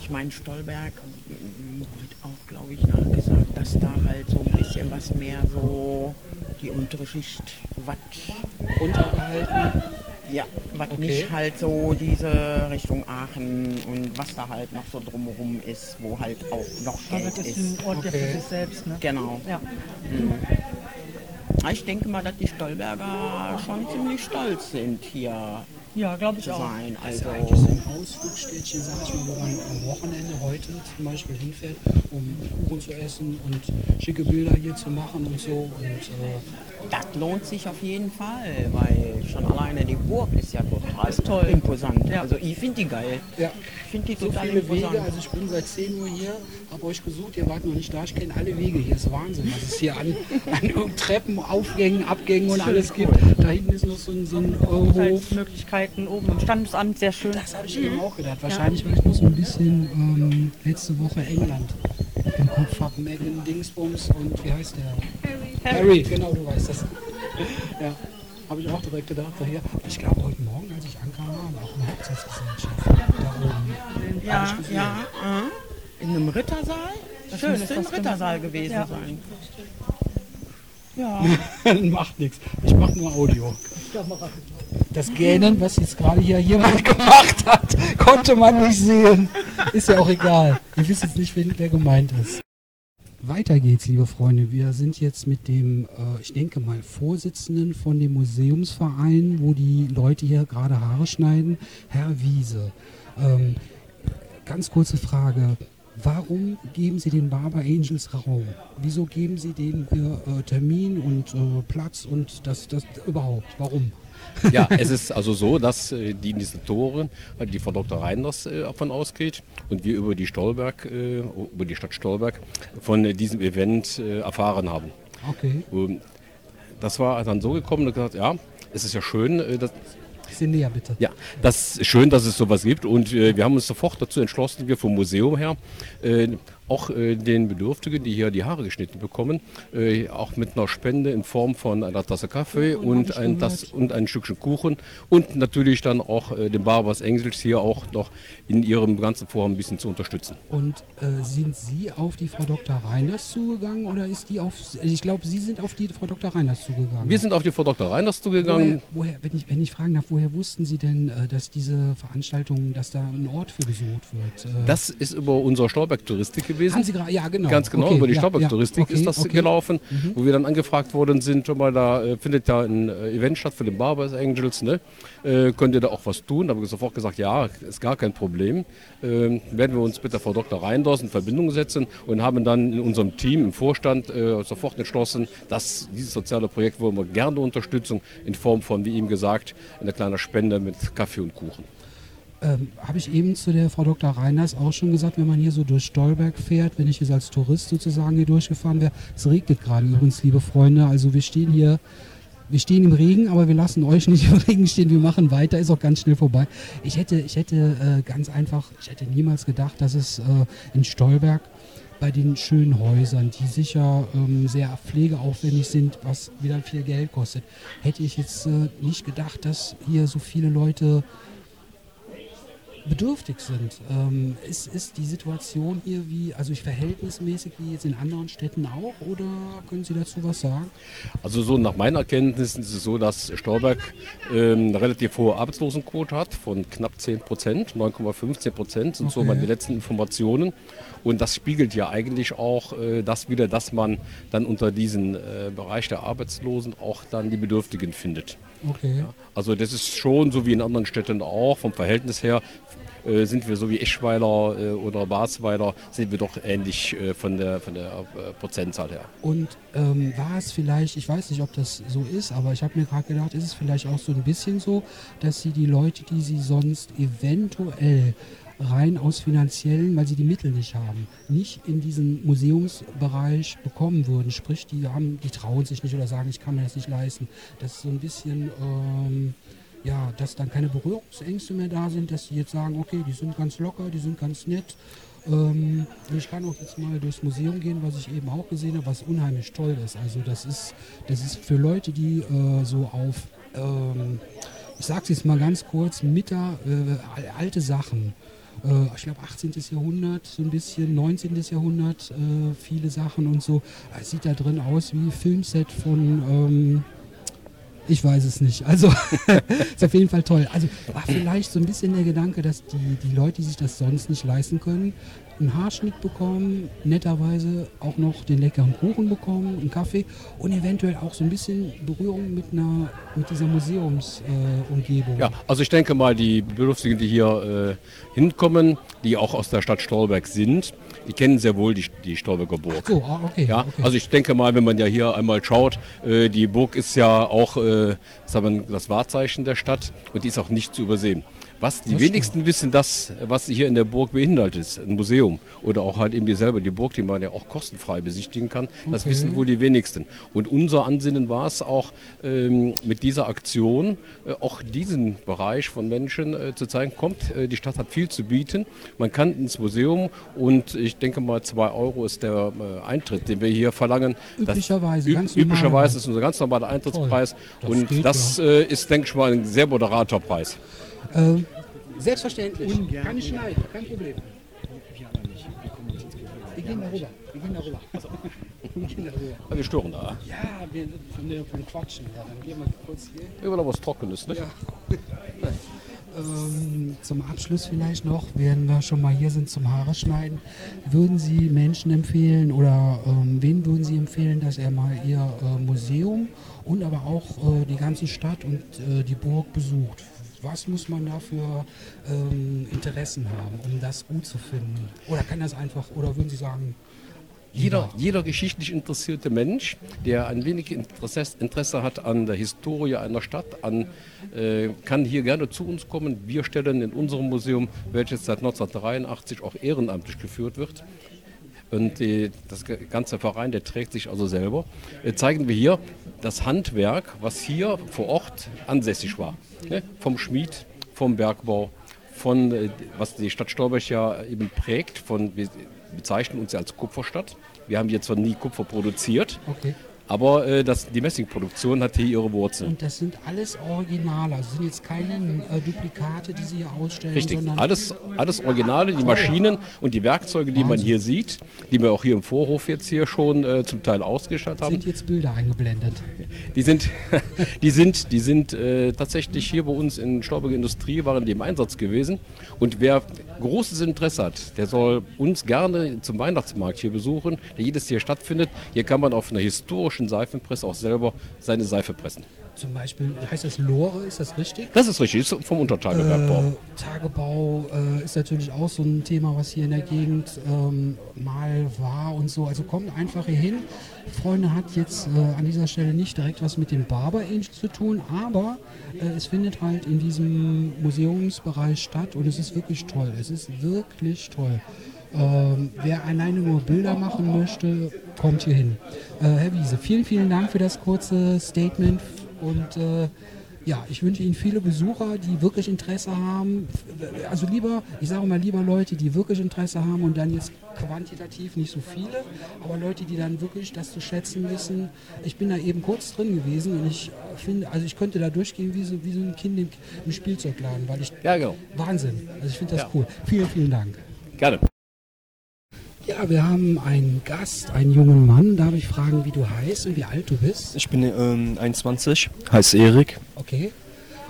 Ich meine, Stolberg wird auch, glaube ich, nachgesagt, dass da halt so ein bisschen was mehr so die untere Schicht, was Untergehalten. ja, was Okay. nicht halt so diese Richtung Aachen und was da halt noch so drumherum ist, wo halt auch noch Geld Das ist ein Ort, der Okay. für sich selbst, ne? Genau. Ja. Ich denke mal, dass die Stolberger schon ziemlich stolz sind, hier Ja, glaube ich auch. sein. Das ist Also, eigentlich so ein Ausflugstädtchen, sag ich mal, wo man am Wochenende heute zum Beispiel hinfährt, um Kuchen zu essen und schicke Bilder hier zu machen und so. Und äh, das lohnt sich auf jeden Fall, weil schon alleine die Burg ist ja total toll. imposant. Ja. Also ich finde die geil. ja, Ich finde die so total viele imposant. Wege. Also ich bin seit 10 Uhr hier, habe euch gesucht, ihr wart noch nicht da. Ich kenne alle Wege hier. ist Wahnsinn, was es hier an, an Treppen, Aufgängen, Abgängen und alles gibt. Da hinten ist noch so ein, so ein Hof. Möglichkeiten oben im Standesamt, sehr schön. Das habe ich eben auch gedacht. Wahrscheinlich, weil ich noch so ein bisschen ähm, letzte Woche England im Kopf habe. Megan Dingsbums und wie heißt der? Harry. Genau, du weißt das. ja, habe ich auch direkt gedacht. Daher. Ich glaube, heute Morgen, als ich ankam, waren auch eine Hochzeitsgesellschaft da oben. Ja, ja. In einem Rittersaal? Das Schön müsste ist ein. Rittersaal gewesen Ja. sein. Ja. Macht nichts. Ich mache nur Audio. Das Gähnen, was jetzt gerade hier jemand gemacht hat, konnte man nicht sehen. Ist ja auch egal. Ihr wisst jetzt nicht, wen- wer gemeint ist. Weiter geht's, liebe Freunde. Wir sind jetzt mit dem, äh, ich denke mal, Vorsitzenden von dem Museumsverein, wo die Leute hier gerade Haare schneiden, Herr Wiese. Ähm, ganz kurze Frage. Warum geben Sie den Barber Angels Raum? Wieso geben Sie denen äh, Termin und äh, Platz und das, das überhaupt? Warum? Ja, es ist also so, dass äh, die Initiatorin, äh, die Frau Dr. Reinders äh, davon ausgeht und wir über die Stolberg, äh, über die Stadt Stolberg von äh, diesem Event äh, erfahren haben. Okay. Ähm, das war dann so gekommen, dass gesagt, ja, es ist ja schön, dass, Bisschen näher bitte. ja, das ist schön, dass es sowas gibt und äh, wir haben uns sofort dazu entschlossen, wir vom Museum her, äh, auch äh, den Bedürftigen, die hier die Haare geschnitten bekommen, äh, auch mit einer Spende in Form von einer Tasse Kaffee und ein, das, und ein Stückchen Kuchen und natürlich dann auch äh, den Barbers Engels hier auch noch in ihrem ganzen Vorhaben ein bisschen zu unterstützen. Und äh, sind Sie auf die Frau Dr. Reiners zugegangen oder ist die auf, ich glaube, Sie sind auf die Frau Dr. Reiners zugegangen. Wir sind auf die Frau Dr. Reiners woher, zugegangen. woher, wenn ich, wenn ich fragen darf, woher wussten Sie denn, äh, dass diese Veranstaltung, dass da ein Ort für gesucht wird? Äh, Das ist über unsere Stolberg-Touristik gewesen. gerade, ja genau. Ganz genau, Okay, über die ja, Stolberg-Touristik ja, okay, ist das okay. gelaufen, wo wir dann angefragt worden sind, schon mal da äh, findet ja ein äh, Event statt für den Barbers Angels, ne? äh, könnt ihr da auch was tun? Da haben wir sofort gesagt, ja, ist gar kein Problem. Ähm, werden wir uns mit der Frau Dr. Reinders in Verbindung setzen und haben dann in unserem Team, im Vorstand, äh, sofort entschlossen, dass dieses soziale Projekt wollen wir gerne Unterstützung in Form von, wie ihm gesagt, einer kleinen Spende mit Kaffee und Kuchen. Ähm, Habe ich eben zu der Frau Dr. Reiners auch schon gesagt, wenn man hier so durch Stolberg fährt, wenn ich jetzt als Tourist sozusagen hier durchgefahren wäre, es regnet gerade übrigens, liebe Freunde, also wir stehen hier, wir stehen im Regen, aber wir lassen euch nicht im Regen stehen, wir machen weiter, ist auch ganz schnell vorbei. Ich hätte, ich hätte äh, ganz einfach, ich hätte niemals gedacht, dass es äh, in Stolberg bei den schönen Häusern, die sicher ähm, sehr pflegeaufwendig sind, was wieder viel Geld kostet, hätte ich jetzt äh, nicht gedacht, dass hier so viele Leute bedürftig sind. Ähm, ist, ist die Situation hier wie, also ich verhältnismäßig wie jetzt in anderen Städten auch oder können Sie dazu was sagen? Also so nach meinen Erkenntnissen ist es so, dass Stolberg ähm, eine relativ hohe Arbeitslosenquote hat von knapp 10 Prozent, 9,15 Prozent sind so Okay. meine letzten Informationen. Und das spiegelt ja eigentlich auch äh, das wieder, dass man dann unter diesen äh, Bereich der Arbeitslosen auch dann die Bedürftigen findet. Okay. Also das ist schon so wie in anderen Städten auch, vom Verhältnis her äh, sind wir so wie Eschweiler äh, oder Basweiler, sind wir doch ähnlich äh, von der, von der Prozentzahl her. Und ähm, war es vielleicht, ich weiß nicht, ob das so ist, aber ich habe mir gerade gedacht, ist es vielleicht auch so ein bisschen so, dass Sie die Leute, die Sie sonst eventuell rein aus finanziellen, weil sie die Mittel nicht haben, nicht in diesen Museumsbereich bekommen würden. Sprich, die haben, die trauen sich nicht oder sagen, ich kann mir das nicht leisten. Das ist so ein bisschen, ähm, ja, dass dann keine Berührungsängste mehr da sind, dass sie jetzt sagen, okay, die sind ganz locker, die sind ganz nett. Ähm, ich kann auch jetzt mal durchs Museum gehen, was ich eben auch gesehen habe, was unheimlich toll ist. Also das ist, das ist für Leute, die äh, so auf, ähm, ich sag's jetzt mal ganz kurz, Mitter, äh, alte Sachen, äh, ich glaube 18. Jahrhundert, so ein bisschen 19. Jahrhundert, äh, viele Sachen und so. Es sieht da drin aus wie Filmset von, ähm, ich weiß es nicht. Also ist auf jeden Fall toll. Also war vielleicht so ein bisschen der Gedanke, dass die, die Leute, die sich das sonst nicht leisten können, einen Haarschnitt bekommen, netterweise auch noch den leckeren Kuchen bekommen, einen Kaffee und eventuell auch so ein bisschen Berührung mit einer mit dieser Museumsumgebung. Äh. Ja, also ich denke mal, die Bedürftigen, die hier äh, hinkommen, die auch aus der Stadt Stolberg sind, die kennen sehr wohl die, die Stolberger Burg. So, ah, okay, Ja, okay. also ich denke mal, wenn man ja hier einmal schaut, äh, die Burg ist ja auch äh, das Wahrzeichen der Stadt und die ist auch nicht zu übersehen. Was die Das wenigsten wissen, das, was hier in der Burg beinhaltet ist, ein Museum oder auch halt eben dieselbe, die Burg, die man ja auch kostenfrei besichtigen kann, das Okay. wissen wohl die wenigsten. Und unser Ansinnen war es auch, ähm, mit dieser Aktion äh, auch diesen Bereich von Menschen äh, zu zeigen, kommt, äh, die Stadt hat viel zu bieten, man kann ins Museum und ich denke mal, zwei Euro ist der äh, Eintritt, den wir hier verlangen. Das- Üblicherweise, Ü- ganz normal. üblicherweise ist unser ganz normaler Eintrittspreis Das und geht, das äh, ist, denke ich mal, ein sehr moderater Preis. Ähm, selbstverständlich. Kann ich schneiden, kein Problem. Wir gehen da rüber. Wir gehen da rüber. Wir gehen da rüber. Ja, wir stören da. Ja, wir von der von Quatschen. Ja, dann gehen wir kurz hier. Immer noch was Trockenes, ne? Ja. Ähm, zum Abschluss vielleicht noch, während wir schon mal hier sind zum Haare schneiden, würden Sie Menschen empfehlen oder ähm, wen würden Sie empfehlen, dass er mal Ihr äh, Museum und aber auch äh, die ganze Stadt und äh, die Burg besucht? Was muss man da für ähm, Interessen haben, um das gut zu finden? Oder kann das einfach, oder würden Sie sagen, Jeder, jeder geschichtlich interessierte Mensch, der ein wenig Interesse, Interesse hat an der Historie einer Stadt, an, äh, kann hier gerne zu uns kommen. Wir stellen in unserem Museum, welches seit 1983 auch ehrenamtlich geführt wird, und äh, das ganze Verein, der trägt sich also selber, äh, zeigen wir hier das Handwerk, was hier vor Ort ansässig war. Ne? Vom Schmied, vom Bergbau, von, äh, was die Stadt Stolberg ja eben prägt, von, wir bezeichnen uns ja als Kupferstadt. Wir haben hier zwar nie Kupfer produziert, Okay. Aber äh, das, die Messingproduktion hat hier ihre Wurzeln. Und das sind alles Originale, also sind jetzt keine äh, Duplikate, die Sie hier ausstellen, Richtig, sondern alles, alles Originale, die Maschinen und die Werkzeuge, die man hier sieht, die wir auch hier im Vorhof jetzt hier schon äh, zum Teil ausgestattet haben. sind jetzt Bilder eingeblendet. Die sind, die sind, die sind äh, tatsächlich hier bei uns in Stolberger Industrie, waren die im Einsatz gewesen. Und wer großes Interesse hat, der soll uns gerne zum Weihnachtsmarkt hier besuchen, der jedes Jahr stattfindet. Hier kann man auf einer historischen Seifenpresse auch selber seine Seife pressen. Zum Beispiel, heißt das Lore, ist das richtig? Das ist richtig, ist vom Untertagebergbau. Äh, Tagebau äh, ist natürlich auch so ein Thema, was hier in der Gegend ähm, mal war und so. Also kommt einfach hier hin. Freunde hat jetzt äh, an dieser Stelle nicht direkt was mit dem Barber Age zu tun, aber äh, es findet halt in diesem Museumsbereich statt und es ist wirklich toll. Es ist wirklich toll. Ähm, wer alleine nur Bilder machen möchte, kommt hier hin. Äh, Herr Wiese, vielen, vielen Dank für das kurze Statement und äh, Ja, ich wünsche Ihnen viele Besucher, die wirklich Interesse haben. Also lieber, ich sage mal lieber Leute, die wirklich Interesse haben und dann jetzt quantitativ nicht so viele, aber Leute, die dann wirklich das zu schätzen wissen. Ich bin da eben kurz drin gewesen und ich finde, also ich könnte da durchgehen wie so, wie so ein Kind im, im Spielzeugladen, weil ich Ja, genau. Wahnsinn. Also ich finde das Ja. cool. Vielen, vielen Dank. Gerne. Ja, wir haben einen Gast, einen jungen Mann. Darf ich fragen, wie du heißt und wie alt du bist? Ich bin ähm, 21, heiße Erik. Okay.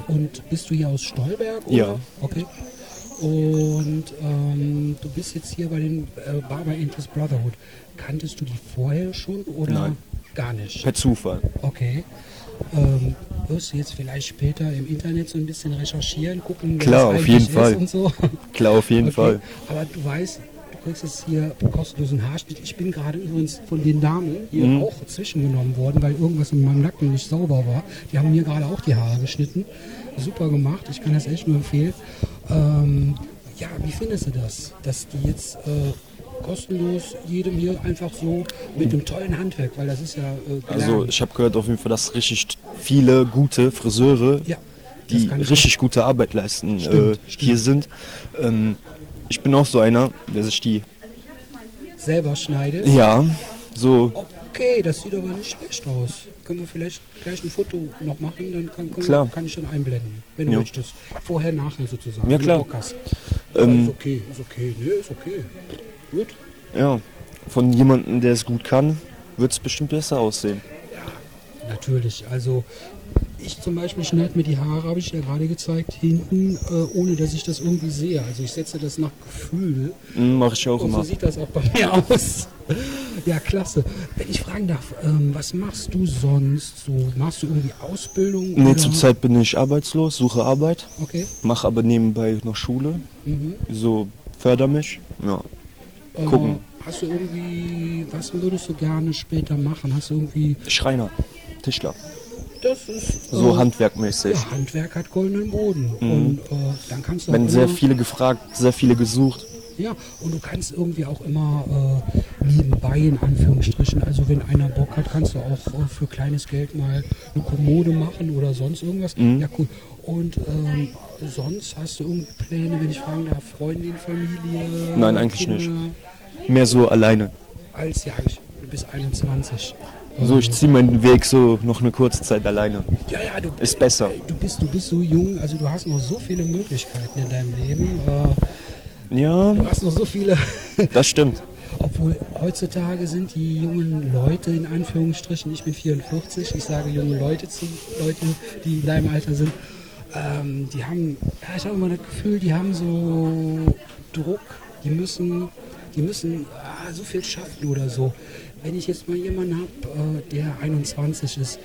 Und bist du hier aus Stolberg? Oder? Ja. Okay. Und ähm, du bist jetzt hier bei den äh, Barber Interest Brotherhood. Kanntest du die vorher schon oder Nein. gar nicht? Per Zufall. Okay. Ähm, wirst du jetzt vielleicht später im Internet so ein bisschen recherchieren, gucken, Klar, auf jeden Fall. so? Klar, auf jeden Okay. Fall. Aber du weißt, kriegst hier kostenlosen Haarschnitt. Ich bin gerade übrigens von den Damen hier Mhm. auch zwischengenommen worden, weil irgendwas in meinem Nacken nicht sauber war. Die haben mir gerade auch die Haare geschnitten. Super gemacht, ich kann das echt nur empfehlen. Ähm, ja, wie findest du das, dass die jetzt äh, kostenlos jedem hier einfach so mit einem tollen Handwerk, weil das ist ja äh, Also ich habe gehört auf jeden Fall, dass richtig viele gute Friseure, Ja, die richtig gute Arbeit leisten, Stimmt, äh, hier sind. Ähm, ich bin auch so einer, der sich die, selber schneidest. ja, so, Okay, das sieht aber nicht schlecht aus. Können wir vielleicht gleich ein Foto noch machen, dann kann, Klar. Wir, kann ich dann einblenden, wenn du Ja. möchtest. Vorher, nachher sozusagen. Ja, klar. Du. Ähm, ist okay, ist okay, nee, ist okay. Gut. ja, von jemandem, der es gut kann, wird es bestimmt besser aussehen. Natürlich, also ich zum Beispiel schneide mir die Haare, habe ich ja gerade gezeigt, hinten, äh, ohne dass ich das irgendwie sehe. Also ich setze das nach Gefühl. Mache ich auch Und so immer. sieht das auch bei mir aus. Ja, klasse. Wenn ich fragen darf, ähm, was machst du sonst? So, machst du irgendwie Ausbildung? Nee, oder? zurzeit bin ich arbeitslos, suche Arbeit, Okay. mache aber nebenbei noch Schule, Mhm. so förder mich. Ja, Äh, gucken. Hast du irgendwie, was würdest du gerne später machen? Hast du irgendwie, Schreiner, Tischler, das ist so äh, handwerkmäßig. Ja, Handwerk hat goldenen Boden. Mhm. Und äh, dann kannst du Wenn sehr viele gefragt, sehr viele gesucht. Ja, und du kannst irgendwie auch immer äh, nebenbei in Anführungsstrichen, also wenn einer Bock hat, kannst du auch äh, für kleines Geld mal eine Kommode machen oder sonst irgendwas. Mhm. Ja, cool. Und ähm, sonst hast du irgendwie Pläne, wenn ich fragen darf, Freundin, Familie? Nein, eigentlich Kinder? nicht. Mehr so alleine. Als, ja, ich, du bist 21. So, ich ziehe meinen Weg so noch eine kurze Zeit alleine. Ja, ja, du, Ist besser. du, bist, du bist so jung, also du hast noch so viele Möglichkeiten in deinem Leben. Äh, Ja, du hast noch so viele. das stimmt. Obwohl heutzutage sind die jungen Leute in Anführungsstrichen, ich bin 44, ich sage junge Leute zu Leuten, die in deinem Alter sind, ähm, die haben, ja, ich habe immer das Gefühl, die haben so Druck, die müssen, die müssen ah, so viel schaffen oder so. Wenn ich jetzt mal jemanden habe, äh, der 21 ist,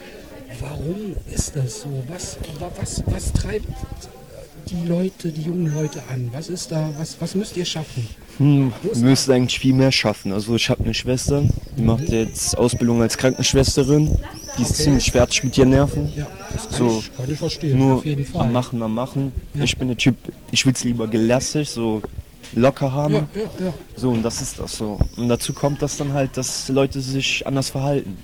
warum ist das so? Was, wa- was, was treibt die Leute, die jungen Leute an? Was ist da, was, was müsst ihr schaffen? Hm, müssen eigentlich viel mehr schaffen. Also ich habe eine Schwester, die macht jetzt Ausbildung als Krankenschwesterin. Die ist Okay. ziemlich fertig mit ihren Nerven. Ja, das kann, So, ich, kann ich verstehen, Nur auf jeden Fall. am Machen, am Machen. Ja. Ich bin der Typ, ich will es lieber gelassig, so locker haben. Ja, ja, ja. So, und das ist das so. Und dazu kommt das dann halt, dass Leute sich anders verhalten.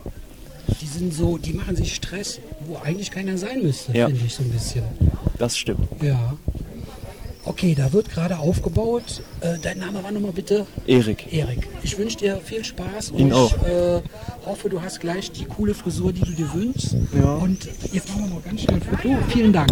Die sind so, die machen sich Stress, wo eigentlich keiner sein müsste, Ja. finde ich so ein bisschen. Das stimmt. Ja. Okay, da wird gerade aufgebaut. Äh, dein Name war nochmal bitte? Erik. Erik. Ich wünsche dir viel Spaß und Ihnen ich auch. äh, hoffe, du hast gleich die coole Frisur, die du dir wünschst. Ja. Und jetzt machen wir noch ganz schnell ein Foto. Vielen Dank.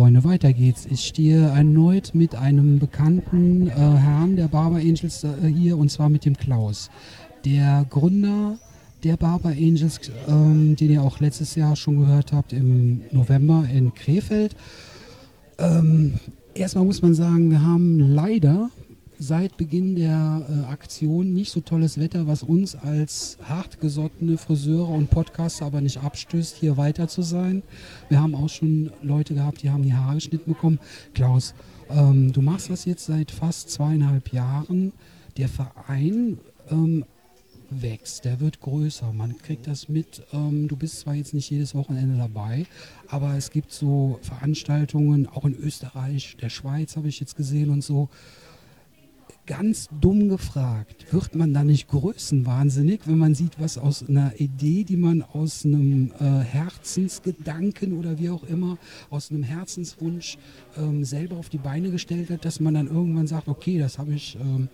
Freunde, weiter geht's. Ich stehe erneut mit einem bekannten äh, Herrn der Barber Angels äh, hier und zwar mit dem Klaus. Der Gründer der Barber Angels, ähm, den ihr auch letztes Jahr schon gehört habt, im November in Krefeld. Ähm, erstmal muss man sagen, wir haben leider seit Beginn der äh, Aktion nicht so tolles Wetter, was uns als hartgesottene Friseure und Podcaster aber nicht abstößt, hier weiter zu sein. Wir haben auch schon Leute gehabt, die haben die Haare geschnitten bekommen. Klaus, ähm, du machst das jetzt seit fast zweieinhalb Jahren. Der Verein ähm, wächst, der wird größer. Man kriegt das mit. Ähm, du bist zwar jetzt nicht jedes Wochenende dabei, aber es gibt so Veranstaltungen, auch in Österreich, der Schweiz habe ich jetzt gesehen und so ganz dumm gefragt, wird man da nicht größenwahnsinnig, wenn man sieht, was aus einer Idee, die man aus einem äh, Herzensgedanken oder wie auch immer, aus einem Herzenswunsch ähm, selber auf die Beine gestellt hat, dass man dann irgendwann sagt, okay, das habe ich ähm,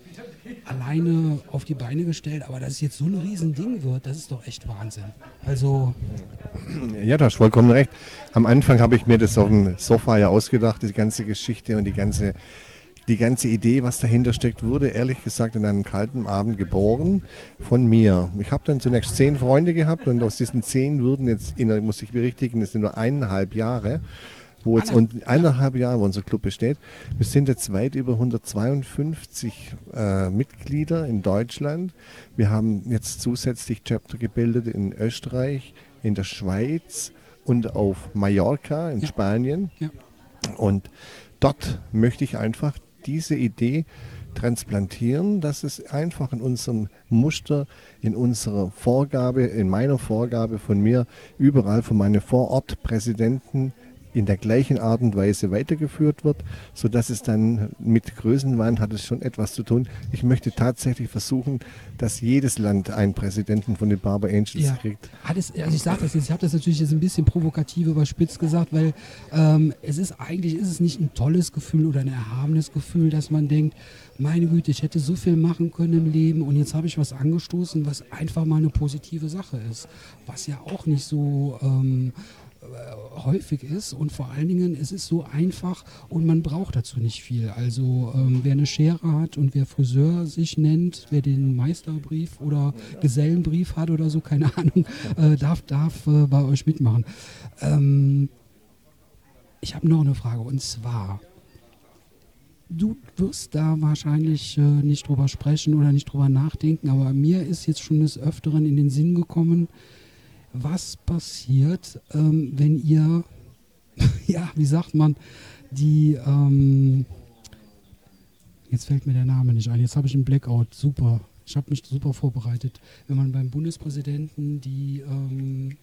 alleine auf die Beine gestellt, aber dass es jetzt so ein Riesending wird, das ist doch echt Wahnsinn. Also. Ja, du hast vollkommen recht. Am Anfang habe ich mir das auf dem Sofa ja ausgedacht, die ganze Geschichte und die ganze die ganze Idee, was dahinter steckt, wurde ehrlich gesagt in einem kalten Abend geboren von mir. Ich habe dann zunächst zehn Freunde gehabt und aus diesen zehn würden jetzt, in, muss ich berichtigen, es sind nur eineinhalb Jahre, wo jetzt und eineinhalb Jahre, wo unser Club besteht. Wir sind jetzt weit über 152 äh, Mitglieder in Deutschland. Wir haben jetzt zusätzlich Chapter gebildet in Österreich, in der Schweiz und auf Mallorca in ja. Spanien. Ja. Und dort möchte ich einfach diese Idee transplantieren, dass es einfach in unserem Muster, in unserer Vorgabe, in meiner Vorgabe von mir, überall von meinen Vorortpräsidenten in der gleichen Art und Weise weitergeführt wird, sodass es dann mit Größenwahn hat es schon etwas zu tun. Ich möchte tatsächlich versuchen, dass jedes Land einen Präsidenten von den Barber Angels ja. kriegt. Alles, also ich sage das jetzt, ich habe das natürlich jetzt ein bisschen provokativ überspitzt gesagt, weil ähm, es ist eigentlich ist es nicht ein tolles Gefühl oder ein erhabenes Gefühl, dass man denkt, meine Güte, ich hätte so viel machen können im Leben und jetzt habe ich was angestoßen, was einfach mal eine positive Sache ist, was ja auch nicht so ähm, äh, häufig ist und vor allen Dingen es ist so einfach und man braucht dazu nicht viel. Also ähm, wer eine Schere hat und wer Friseur sich nennt, wer den Meisterbrief oder Gesellenbrief hat oder so, keine Ahnung, äh, darf, darf äh, bei euch mitmachen. Ähm, ich habe noch eine Frage und zwar, du wirst da wahrscheinlich äh, nicht drüber sprechen oder nicht drüber nachdenken, aber mir ist jetzt schon des Öfteren in den Sinn gekommen, was passiert, ähm, wenn ihr, ja, wie sagt man, die, ähm, jetzt fällt mir der Name nicht ein, jetzt habe ich einen Blackout, super, ich habe mich super vorbereitet, wenn man beim Bundespräsidenten die ähm,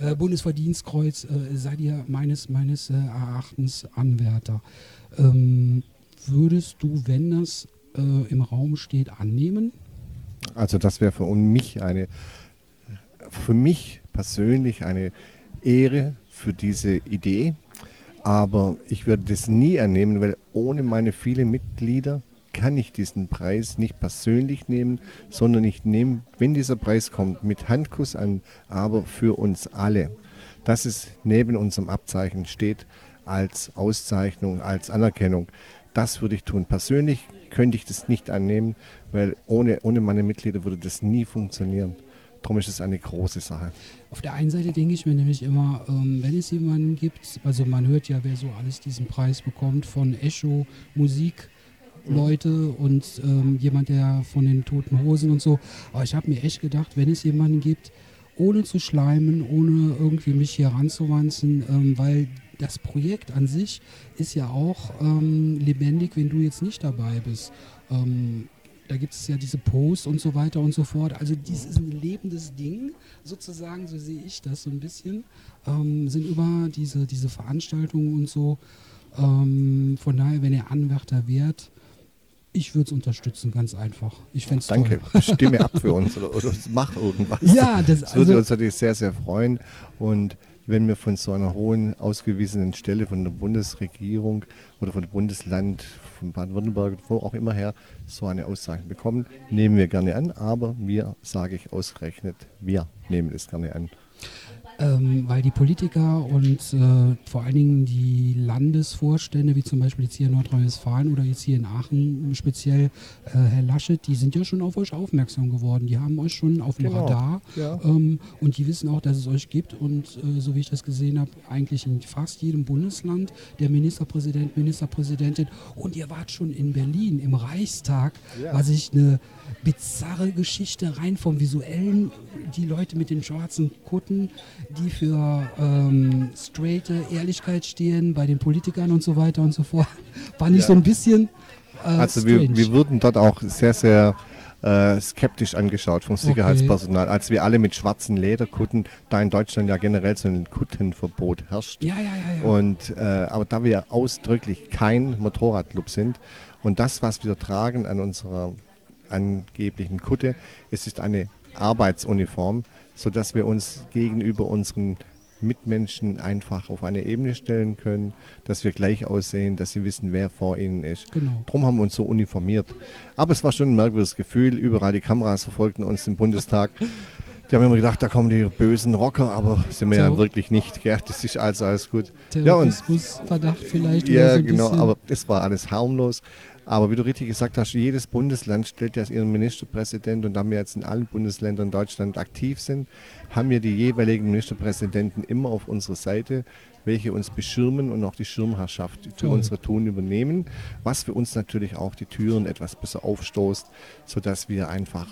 äh, Bundesverdienstkreuz, äh, seid ihr meines, meines äh, Erachtens Anwärter. Ähm, würdest du, wenn das äh, im Raum steht, annehmen? Also das wäre für mich eine für mich persönlich eine Ehre für diese Idee. Aber ich würde das nie annehmen, weil ohne meine vielen Mitglieder kann ich diesen Preis nicht persönlich nehmen, sondern ich nehme, wenn dieser Preis kommt, mit Handkuss an, aber für uns alle. Dass es neben unserem Abzeichen steht als Auszeichnung, als Anerkennung. Das würde ich tun. Persönlich könnte ich das nicht annehmen, weil ohne, ohne meine Mitglieder würde das nie funktionieren. Darum ist es eine große Sache. Auf der einen Seite denke ich mir nämlich immer, ähm, wenn es jemanden gibt, also man hört ja, wer so alles diesen Preis bekommt, von Echo, Musik, Leute und ähm, jemand, der von den Toten Hosen und so. Aber ich habe mir echt gedacht, wenn es jemanden gibt, ohne zu schleimen, ohne irgendwie mich hier ranzuwanzen, ähm, weil das Projekt an sich ist ja auch ähm, lebendig, wenn du jetzt nicht dabei bist. Ähm, da gibt es ja diese Posts und so weiter und so fort. Also dies ist ein lebendes Ding, sozusagen, so sehe ich das so ein bisschen. Ähm, sind über diese, diese Veranstaltungen und so. Ähm, von daher, wenn ihr Anwärter wärt, ich würde es unterstützen, ganz einfach. Ich fände Danke, toll. stimme ab für uns oder, oder mach irgendwas. Ja, das, das würde also, uns natürlich sehr, sehr freuen. Und wenn wir von so einer hohen ausgewiesenen Stelle von der Bundesregierung oder von dem Bundesland, von Baden-Württemberg, wo auch immer her, so eine Auszeichnung bekommen, nehmen wir gerne an, aber wir, sage ich ausgerechnet, wir nehmen es gerne an. Ähm, weil die Politiker und äh, vor allen Dingen die Landesvorstände, wie zum Beispiel jetzt hier in Nordrhein-Westfalen oder jetzt hier in Aachen speziell, äh, Herr Laschet, die sind ja schon auf euch aufmerksam geworden. Die haben euch schon auf dem Genau, Radar ja. ähm, und die wissen auch, dass es euch gibt. Und äh, so wie ich das gesehen habe, eigentlich in fast jedem Bundesland der Ministerpräsident, Ministerpräsidentin. Und ihr wart schon in Berlin im Reichstag, Ja. was ich eine bizarre Geschichte rein vom visuellen. Die Leute mit den schwarzen Kutten, die für ähm, straighte Ehrlichkeit stehen bei den Politikern und so weiter und so fort, fand ich Ja. so ein bisschen äh, Also wir, wir wurden dort auch sehr, sehr äh, skeptisch angeschaut vom Sicherheitspersonal, als wir alle mit schwarzen Lederkutten, da in Deutschland ja generell so ein Kuttenverbot herrscht. Ja, ja, ja, ja. Und, äh, aber da wir ausdrücklich kein Motorradclub sind und das, was wir tragen an unserer angeblichen Kutte, es ist eine Arbeitsuniform, sodass wir uns gegenüber unseren Mitmenschen einfach auf eine Ebene stellen können, dass wir gleich aussehen, dass sie wissen, wer vor ihnen ist. Genau. Darum haben wir uns so uniformiert. Aber es war schon ein merkwürdiges Gefühl. Überall die Kameras verfolgten uns im Bundestag. Die haben immer gedacht, da kommen die bösen Rocker, aber sind wir ja Terror- wirklich nicht. Gell? Das ist also alles gut. Ja, und Terrorismusverdacht vielleicht. ja, so genau, bisschen. aber es war alles harmlos. Aber wie du richtig gesagt hast, jedes Bundesland stellt ja ihren Ministerpräsident und da wir jetzt in allen Bundesländern Deutschland aktiv sind, haben wir die jeweiligen Ministerpräsidenten immer auf unserer Seite, welche uns beschirmen und auch die Schirmherrschaft für Toll. unsere Tun übernehmen, was für uns natürlich auch die Türen etwas besser aufstoßt, sodass wir einfach,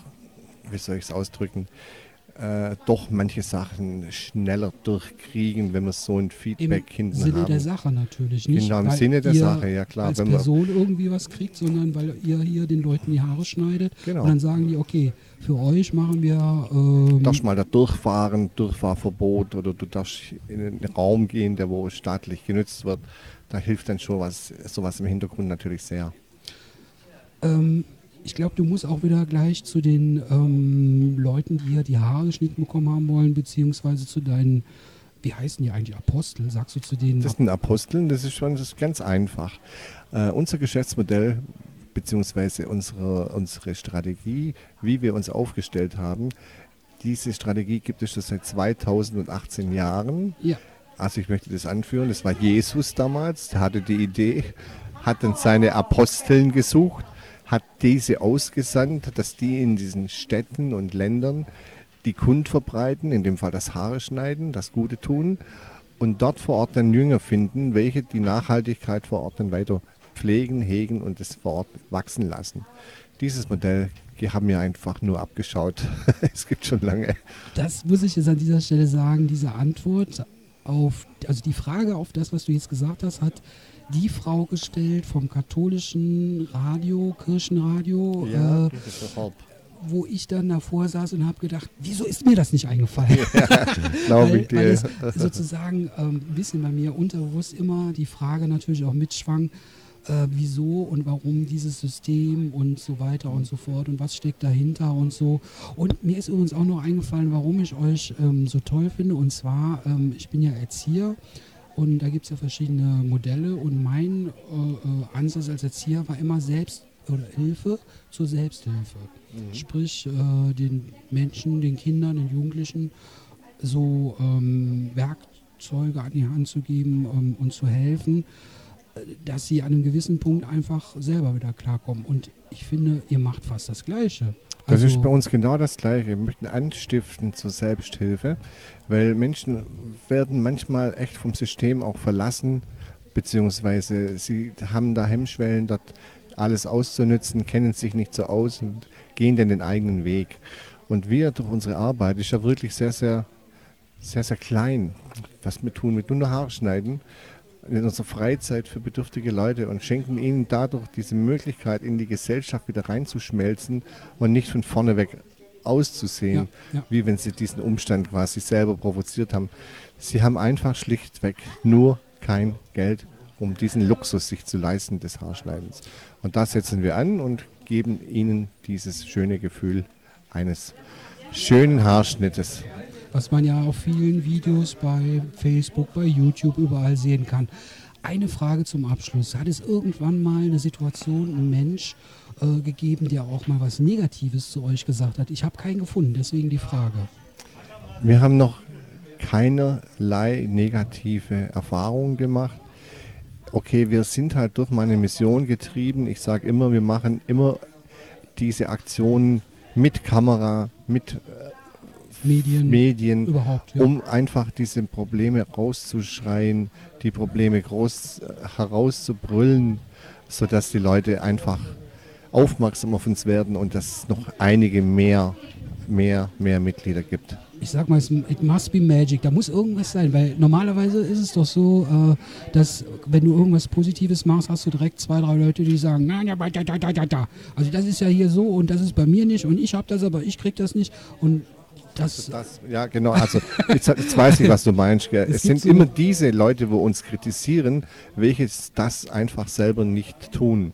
wie soll ich es ausdrücken, äh, doch manche Sachen schneller durchkriegen, wenn wir so ein Feedback Im hinten Sinne haben. der Sache natürlich. Nicht, Genau, im weil Sinne der ihr Sache, ja klar. Als wenn Person irgendwie was kriegt, sondern weil ihr hier den Leuten die Haare schneidet. Genau. Und dann sagen die, okay, für euch machen wir. Ähm, Du darfst mal da durchfahren, Durchfahrverbot oder du darfst in einen Raum gehen, der wo staatlich genützt wird. Da hilft dann schon was, sowas im Hintergrund natürlich sehr. Ähm, ich glaube, du musst auch wieder gleich zu den ähm, Leuten, die hier die Haare geschnitten bekommen haben wollen, beziehungsweise zu deinen, wie heißen die eigentlich, Apostel? Sagst du zu denen? Das sind Aposteln, das ist schon das ist ganz einfach. Äh, unser Geschäftsmodell beziehungsweise unsere, unsere Strategie, wie wir uns aufgestellt haben, diese Strategie gibt es schon seit 2018 Jahren. Ja. Also ich möchte das anführen, das war Jesus damals, der hatte die Idee, hat dann seine Aposteln gesucht, hat diese ausgesandt, dass die in diesen Städten und Ländern die Kund verbreiten, in dem Fall das Haare schneiden, das Gute tun und dort vor Ort dann Jünger finden, welche die Nachhaltigkeit vor Ort dann weiter pflegen, hegen und es vor Ort wachsen lassen. Dieses Modell haben wir einfach nur abgeschaut. es gibt schon lange. Das muss ich jetzt an dieser Stelle sagen, diese Antwort auf, also die Frage auf das, was du jetzt gesagt hast, hat die Frau gestellt vom katholischen Radio, Kirchenradio, Ja, äh, wo ich dann davor saß und habe gedacht, wieso ist mir das nicht eingefallen? Ja, glaub weil, ich dir. weil es sozusagen ähm, ein bisschen bei mir unterbewusst immer die Frage natürlich auch mitschwang, äh, wieso und warum dieses System und so weiter und so fort und was steckt dahinter und so. Und mir ist übrigens auch noch eingefallen, warum ich euch ähm, so toll finde. Und zwar, ähm, ich bin ja Erzieher und da gibt es ja verschiedene Modelle und mein äh, äh, Ansatz als Erzieher war immer Selbst- oder Hilfe zur Selbsthilfe. Mhm. Sprich, äh, den Menschen, den Kindern, den Jugendlichen so ähm, Werkzeuge an die Hand zu geben ähm, und zu helfen, äh, dass sie an einem gewissen Punkt einfach selber wieder klarkommen. Und ich finde, ihr macht fast das Gleiche. Das Also- ist bei uns genau das Gleiche. Wir möchten anstiften zur Selbsthilfe, weil Menschen werden manchmal echt vom System auch verlassen, beziehungsweise sie haben da Hemmschwellen, dort alles auszunutzen, kennen sich nicht so aus und gehen dann den eigenen Weg. Und wir durch unsere Arbeit ist ja wirklich sehr, sehr, sehr, sehr klein, was wir tun mit nur Haare schneiden in unserer Freizeit für bedürftige Leute und schenken ihnen dadurch diese Möglichkeit, in die Gesellschaft wieder reinzuschmelzen und nicht von vorne weg auszusehen, Ja, ja. wie wenn sie diesen Umstand quasi selber provoziert haben. Sie haben einfach schlichtweg nur kein Geld, um diesen Luxus sich zu leisten des Haarschneidens. Und da setzen wir an und geben ihnen dieses schöne Gefühl eines schönen Haarschnittes. Was man ja auf vielen Videos bei Facebook, bei YouTube überall sehen kann. Eine Frage zum Abschluss. Hat es irgendwann mal eine Situation, ein Mensch äh, gegeben, der auch mal was Negatives zu euch gesagt hat? Ich habe keinen gefunden, deswegen die Frage. Wir haben noch keinerlei negative Erfahrungen gemacht. Okay, wir sind halt durch meine Mission getrieben. Ich sage immer, wir machen immer diese Aktionen mit Kamera, mit äh, Medien, Medien überhaupt, ja. um einfach diese Probleme rauszuschreien, die Probleme groß äh, herauszubrüllen, sodass die Leute einfach aufmerksam auf uns werden und dass es noch einige mehr, mehr, mehr Mitglieder gibt. ich sag mal, it must be magic. Da muss irgendwas sein, weil normalerweise ist es doch so, äh, dass wenn du irgendwas Positives machst, hast du direkt zwei, drei Leute, die sagen, na, ja, da, da, da, da, da. Also das ist ja hier so und das ist bei mir nicht und ich habe das, aber ich krieg das nicht und das, das, ja, genau. Also jetzt, jetzt weiß ich, was du meinst. Gell. Es Es, sind so- immer diese Leute, wo uns kritisieren, welche das einfach selber nicht tun.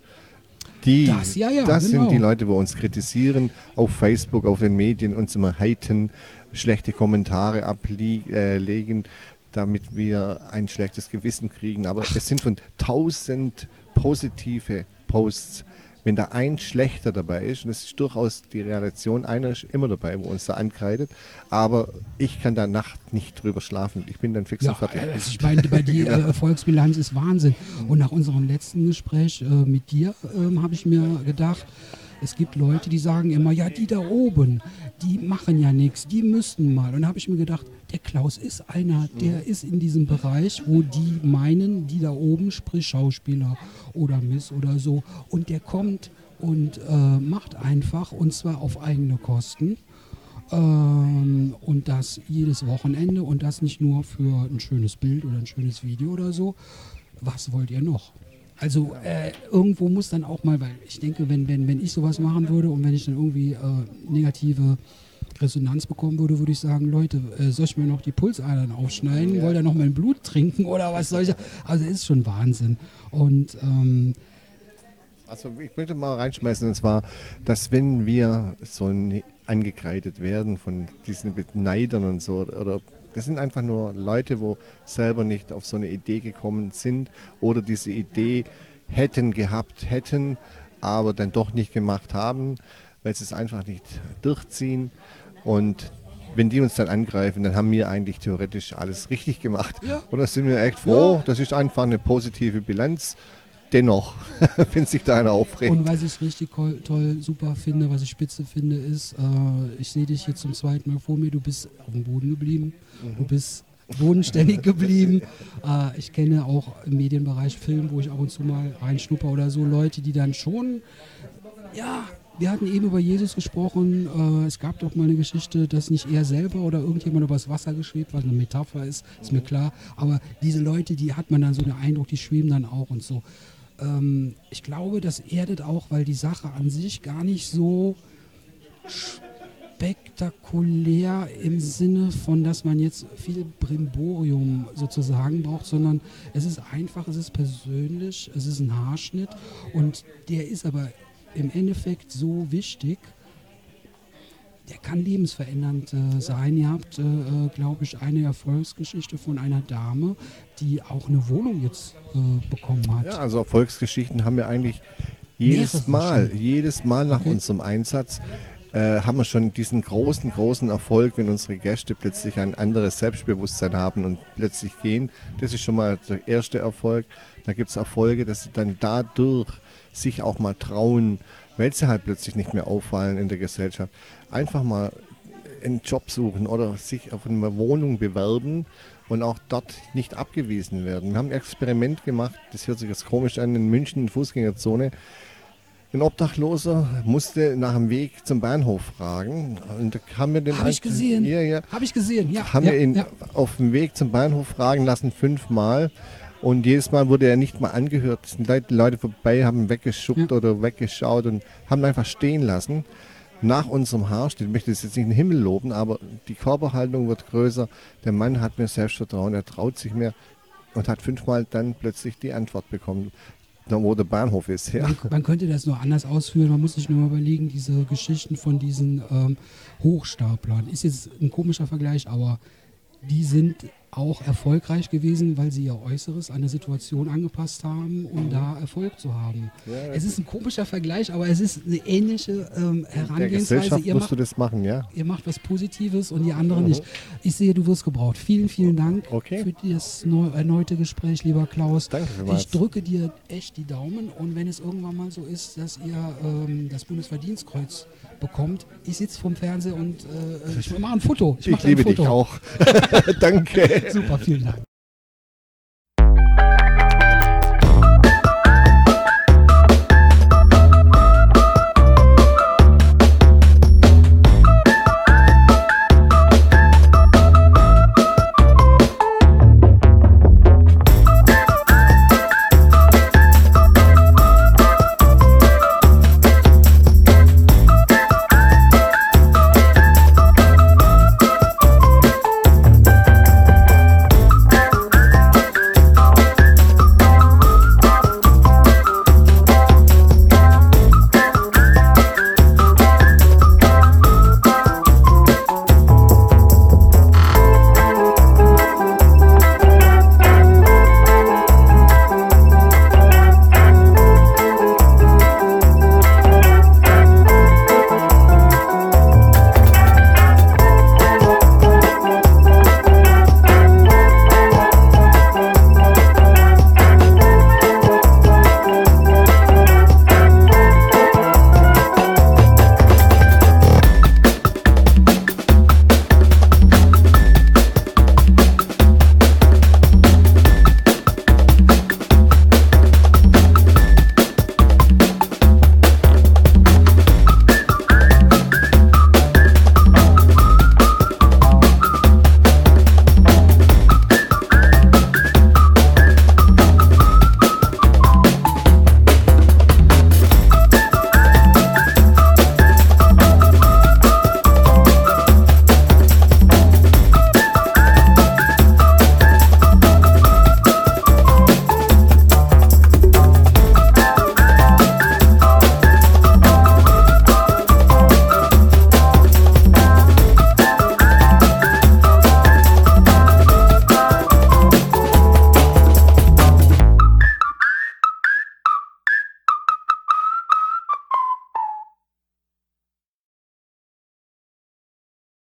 Die, Das, ja, ja, das genau. sind die Leute, wo uns kritisieren, auf Facebook, auf den Medien, uns immer haten, schlechte Kommentare ablegen, damit wir ein schlechtes Gewissen kriegen. Aber es sind von tausend positive Posts. Wenn da ein schlechter dabei ist, und das ist durchaus die Reaktion, einer ist immer dabei, wo uns da ankreidet, aber ich kann da Nacht nicht drüber schlafen. Ich bin dann fix Ja, und fertig. also ich meine, bei die äh, Erfolgsbilanz ist Wahnsinn. Und nach unserem letzten Gespräch äh, mit dir ähm, habe ich mir gedacht, es gibt Leute, die sagen immer, ja, die da oben, die machen ja nichts, die müssten mal. Und da habe ich mir gedacht, der Klaus ist einer, der ist in diesem Bereich, wo die meinen, die da oben, sprich Schauspieler oder Miss oder so, und der kommt und äh, macht einfach, und zwar auf eigene Kosten. Ähm, und das jedes Wochenende und das nicht nur für ein schönes Bild oder ein schönes Video oder so. Was wollt ihr noch? Also äh, irgendwo muss dann auch mal, weil ich denke, wenn, wenn, wenn ich sowas machen würde und wenn ich dann irgendwie äh, negative Resonanz bekommen würde, würde ich sagen, Leute, äh, soll ich mir noch die Pulsadern aufschneiden? Wollt ihr noch mein Blut trinken oder was soll ich? Also ist schon Wahnsinn. Und ähm, Also ich möchte mal reinschmeißen, und zwar, dass wenn wir so angekreidet werden von diesen Beneidern und so, oder das sind einfach nur Leute, wo selber nicht auf so eine Idee gekommen sind oder diese Idee hätten gehabt, hätten, aber dann doch nicht gemacht haben, weil sie es einfach nicht durchziehen. Und wenn die uns dann angreifen, dann haben wir eigentlich theoretisch alles richtig gemacht. Ja. Oder sind wir echt froh? Ja. Das ist einfach eine positive Bilanz. Dennoch, wenn sich da einer aufregt. Und was ich richtig toll, toll, super finde, was ich spitze finde, ist, äh, ich sehe dich jetzt zum zweiten Mal vor mir, du bist auf dem Boden geblieben, du bist bodenständig geblieben. Äh, ich kenne auch im Medienbereich Film, wo ich ab und zu mal reinschnupper oder so, Leute, die dann schon, ja, wir hatten eben über Jesus gesprochen. Äh, es gab doch mal eine Geschichte, dass nicht er selber oder irgendjemand übers Wasser geschwebt, was eine Metapher ist, ist mir klar. Aber diese Leute, die hat man dann so den Eindruck, die schweben dann auch und so. Ähm, ich glaube, das erdet auch, weil die Sache an sich gar nicht so spektakulär im Sinne von, dass man jetzt viel Brimborium sozusagen braucht, sondern es ist einfach, es ist persönlich, es ist ein Haarschnitt und der ist aber im Endeffekt so wichtig, der kann lebensverändernd äh, sein. Ihr habt, äh, äh, glaube ich, eine Erfolgsgeschichte von einer Dame, die auch eine Wohnung jetzt äh, bekommen hat. Ja, also Erfolgsgeschichten haben wir eigentlich jedes Mal, jedes Mal nach Okay. unserem Einsatz äh, haben wir schon diesen großen, großen Erfolg, wenn unsere Gäste plötzlich ein anderes Selbstbewusstsein haben und plötzlich gehen. Das ist schon mal der erste Erfolg. Da gibt es Erfolge, dass sie dann dadurch sich auch mal trauen, weil sie halt plötzlich nicht mehr auffallen in der Gesellschaft. Einfach mal einen Job suchen oder sich auf eine Wohnung bewerben und auch dort nicht abgewiesen werden. Wir haben ein Experiment gemacht, das hört sich jetzt komisch an, in München in Fußgängerzone. Ein Obdachloser musste nach dem Weg zum Bahnhof fragen und da haben wir den Habe ich gesehen. Ja, ja. Habe ich gesehen, ja. haben ja, wir ihn ja. auf dem Weg zum Bahnhof fragen lassen, fünfmal. Und jedes Mal wurde er nicht mal angehört. Es sind Leute, Leute vorbei, haben weggeschuckt oder weggeschaut und haben einfach stehen lassen. Nach unserem Haarschnitt, ich möchte das jetzt nicht in den Himmel loben, aber die Körperhaltung wird größer. Der Mann hat mehr Selbstvertrauen, er traut sich mehr und hat fünfmal dann plötzlich die Antwort bekommen, da wo der Bahnhof ist. Ja. Man, man könnte das nur anders ausführen. Man muss sich nur mal überlegen, diese Geschichten von diesen ähm, Hochstaplern. Ist jetzt ein komischer Vergleich, aber die sind auch erfolgreich gewesen, weil sie ihr Äußeres an der Situation angepasst haben, um Mhm. da Erfolg zu haben. Ja, es ist ein komischer Vergleich, aber es ist eine ähnliche ähm, Herangehensweise. Ihr musst macht, du das machen, ja. ihr macht was Positives und die anderen Mhm. nicht. Ich sehe, du wirst gebraucht. Vielen, vielen Dank Okay. für das neu, erneute Gespräch, lieber Klaus. Danke vielmals. Ich drücke dir echt die Daumen und wenn es irgendwann mal so ist, dass ihr ähm, das Bundesverdienstkreuz bekommt, ich sitze vorm Fernseher und äh, ich mache ein Foto. Ich ein liebe dich auch. Danke. Super, vielen Dank.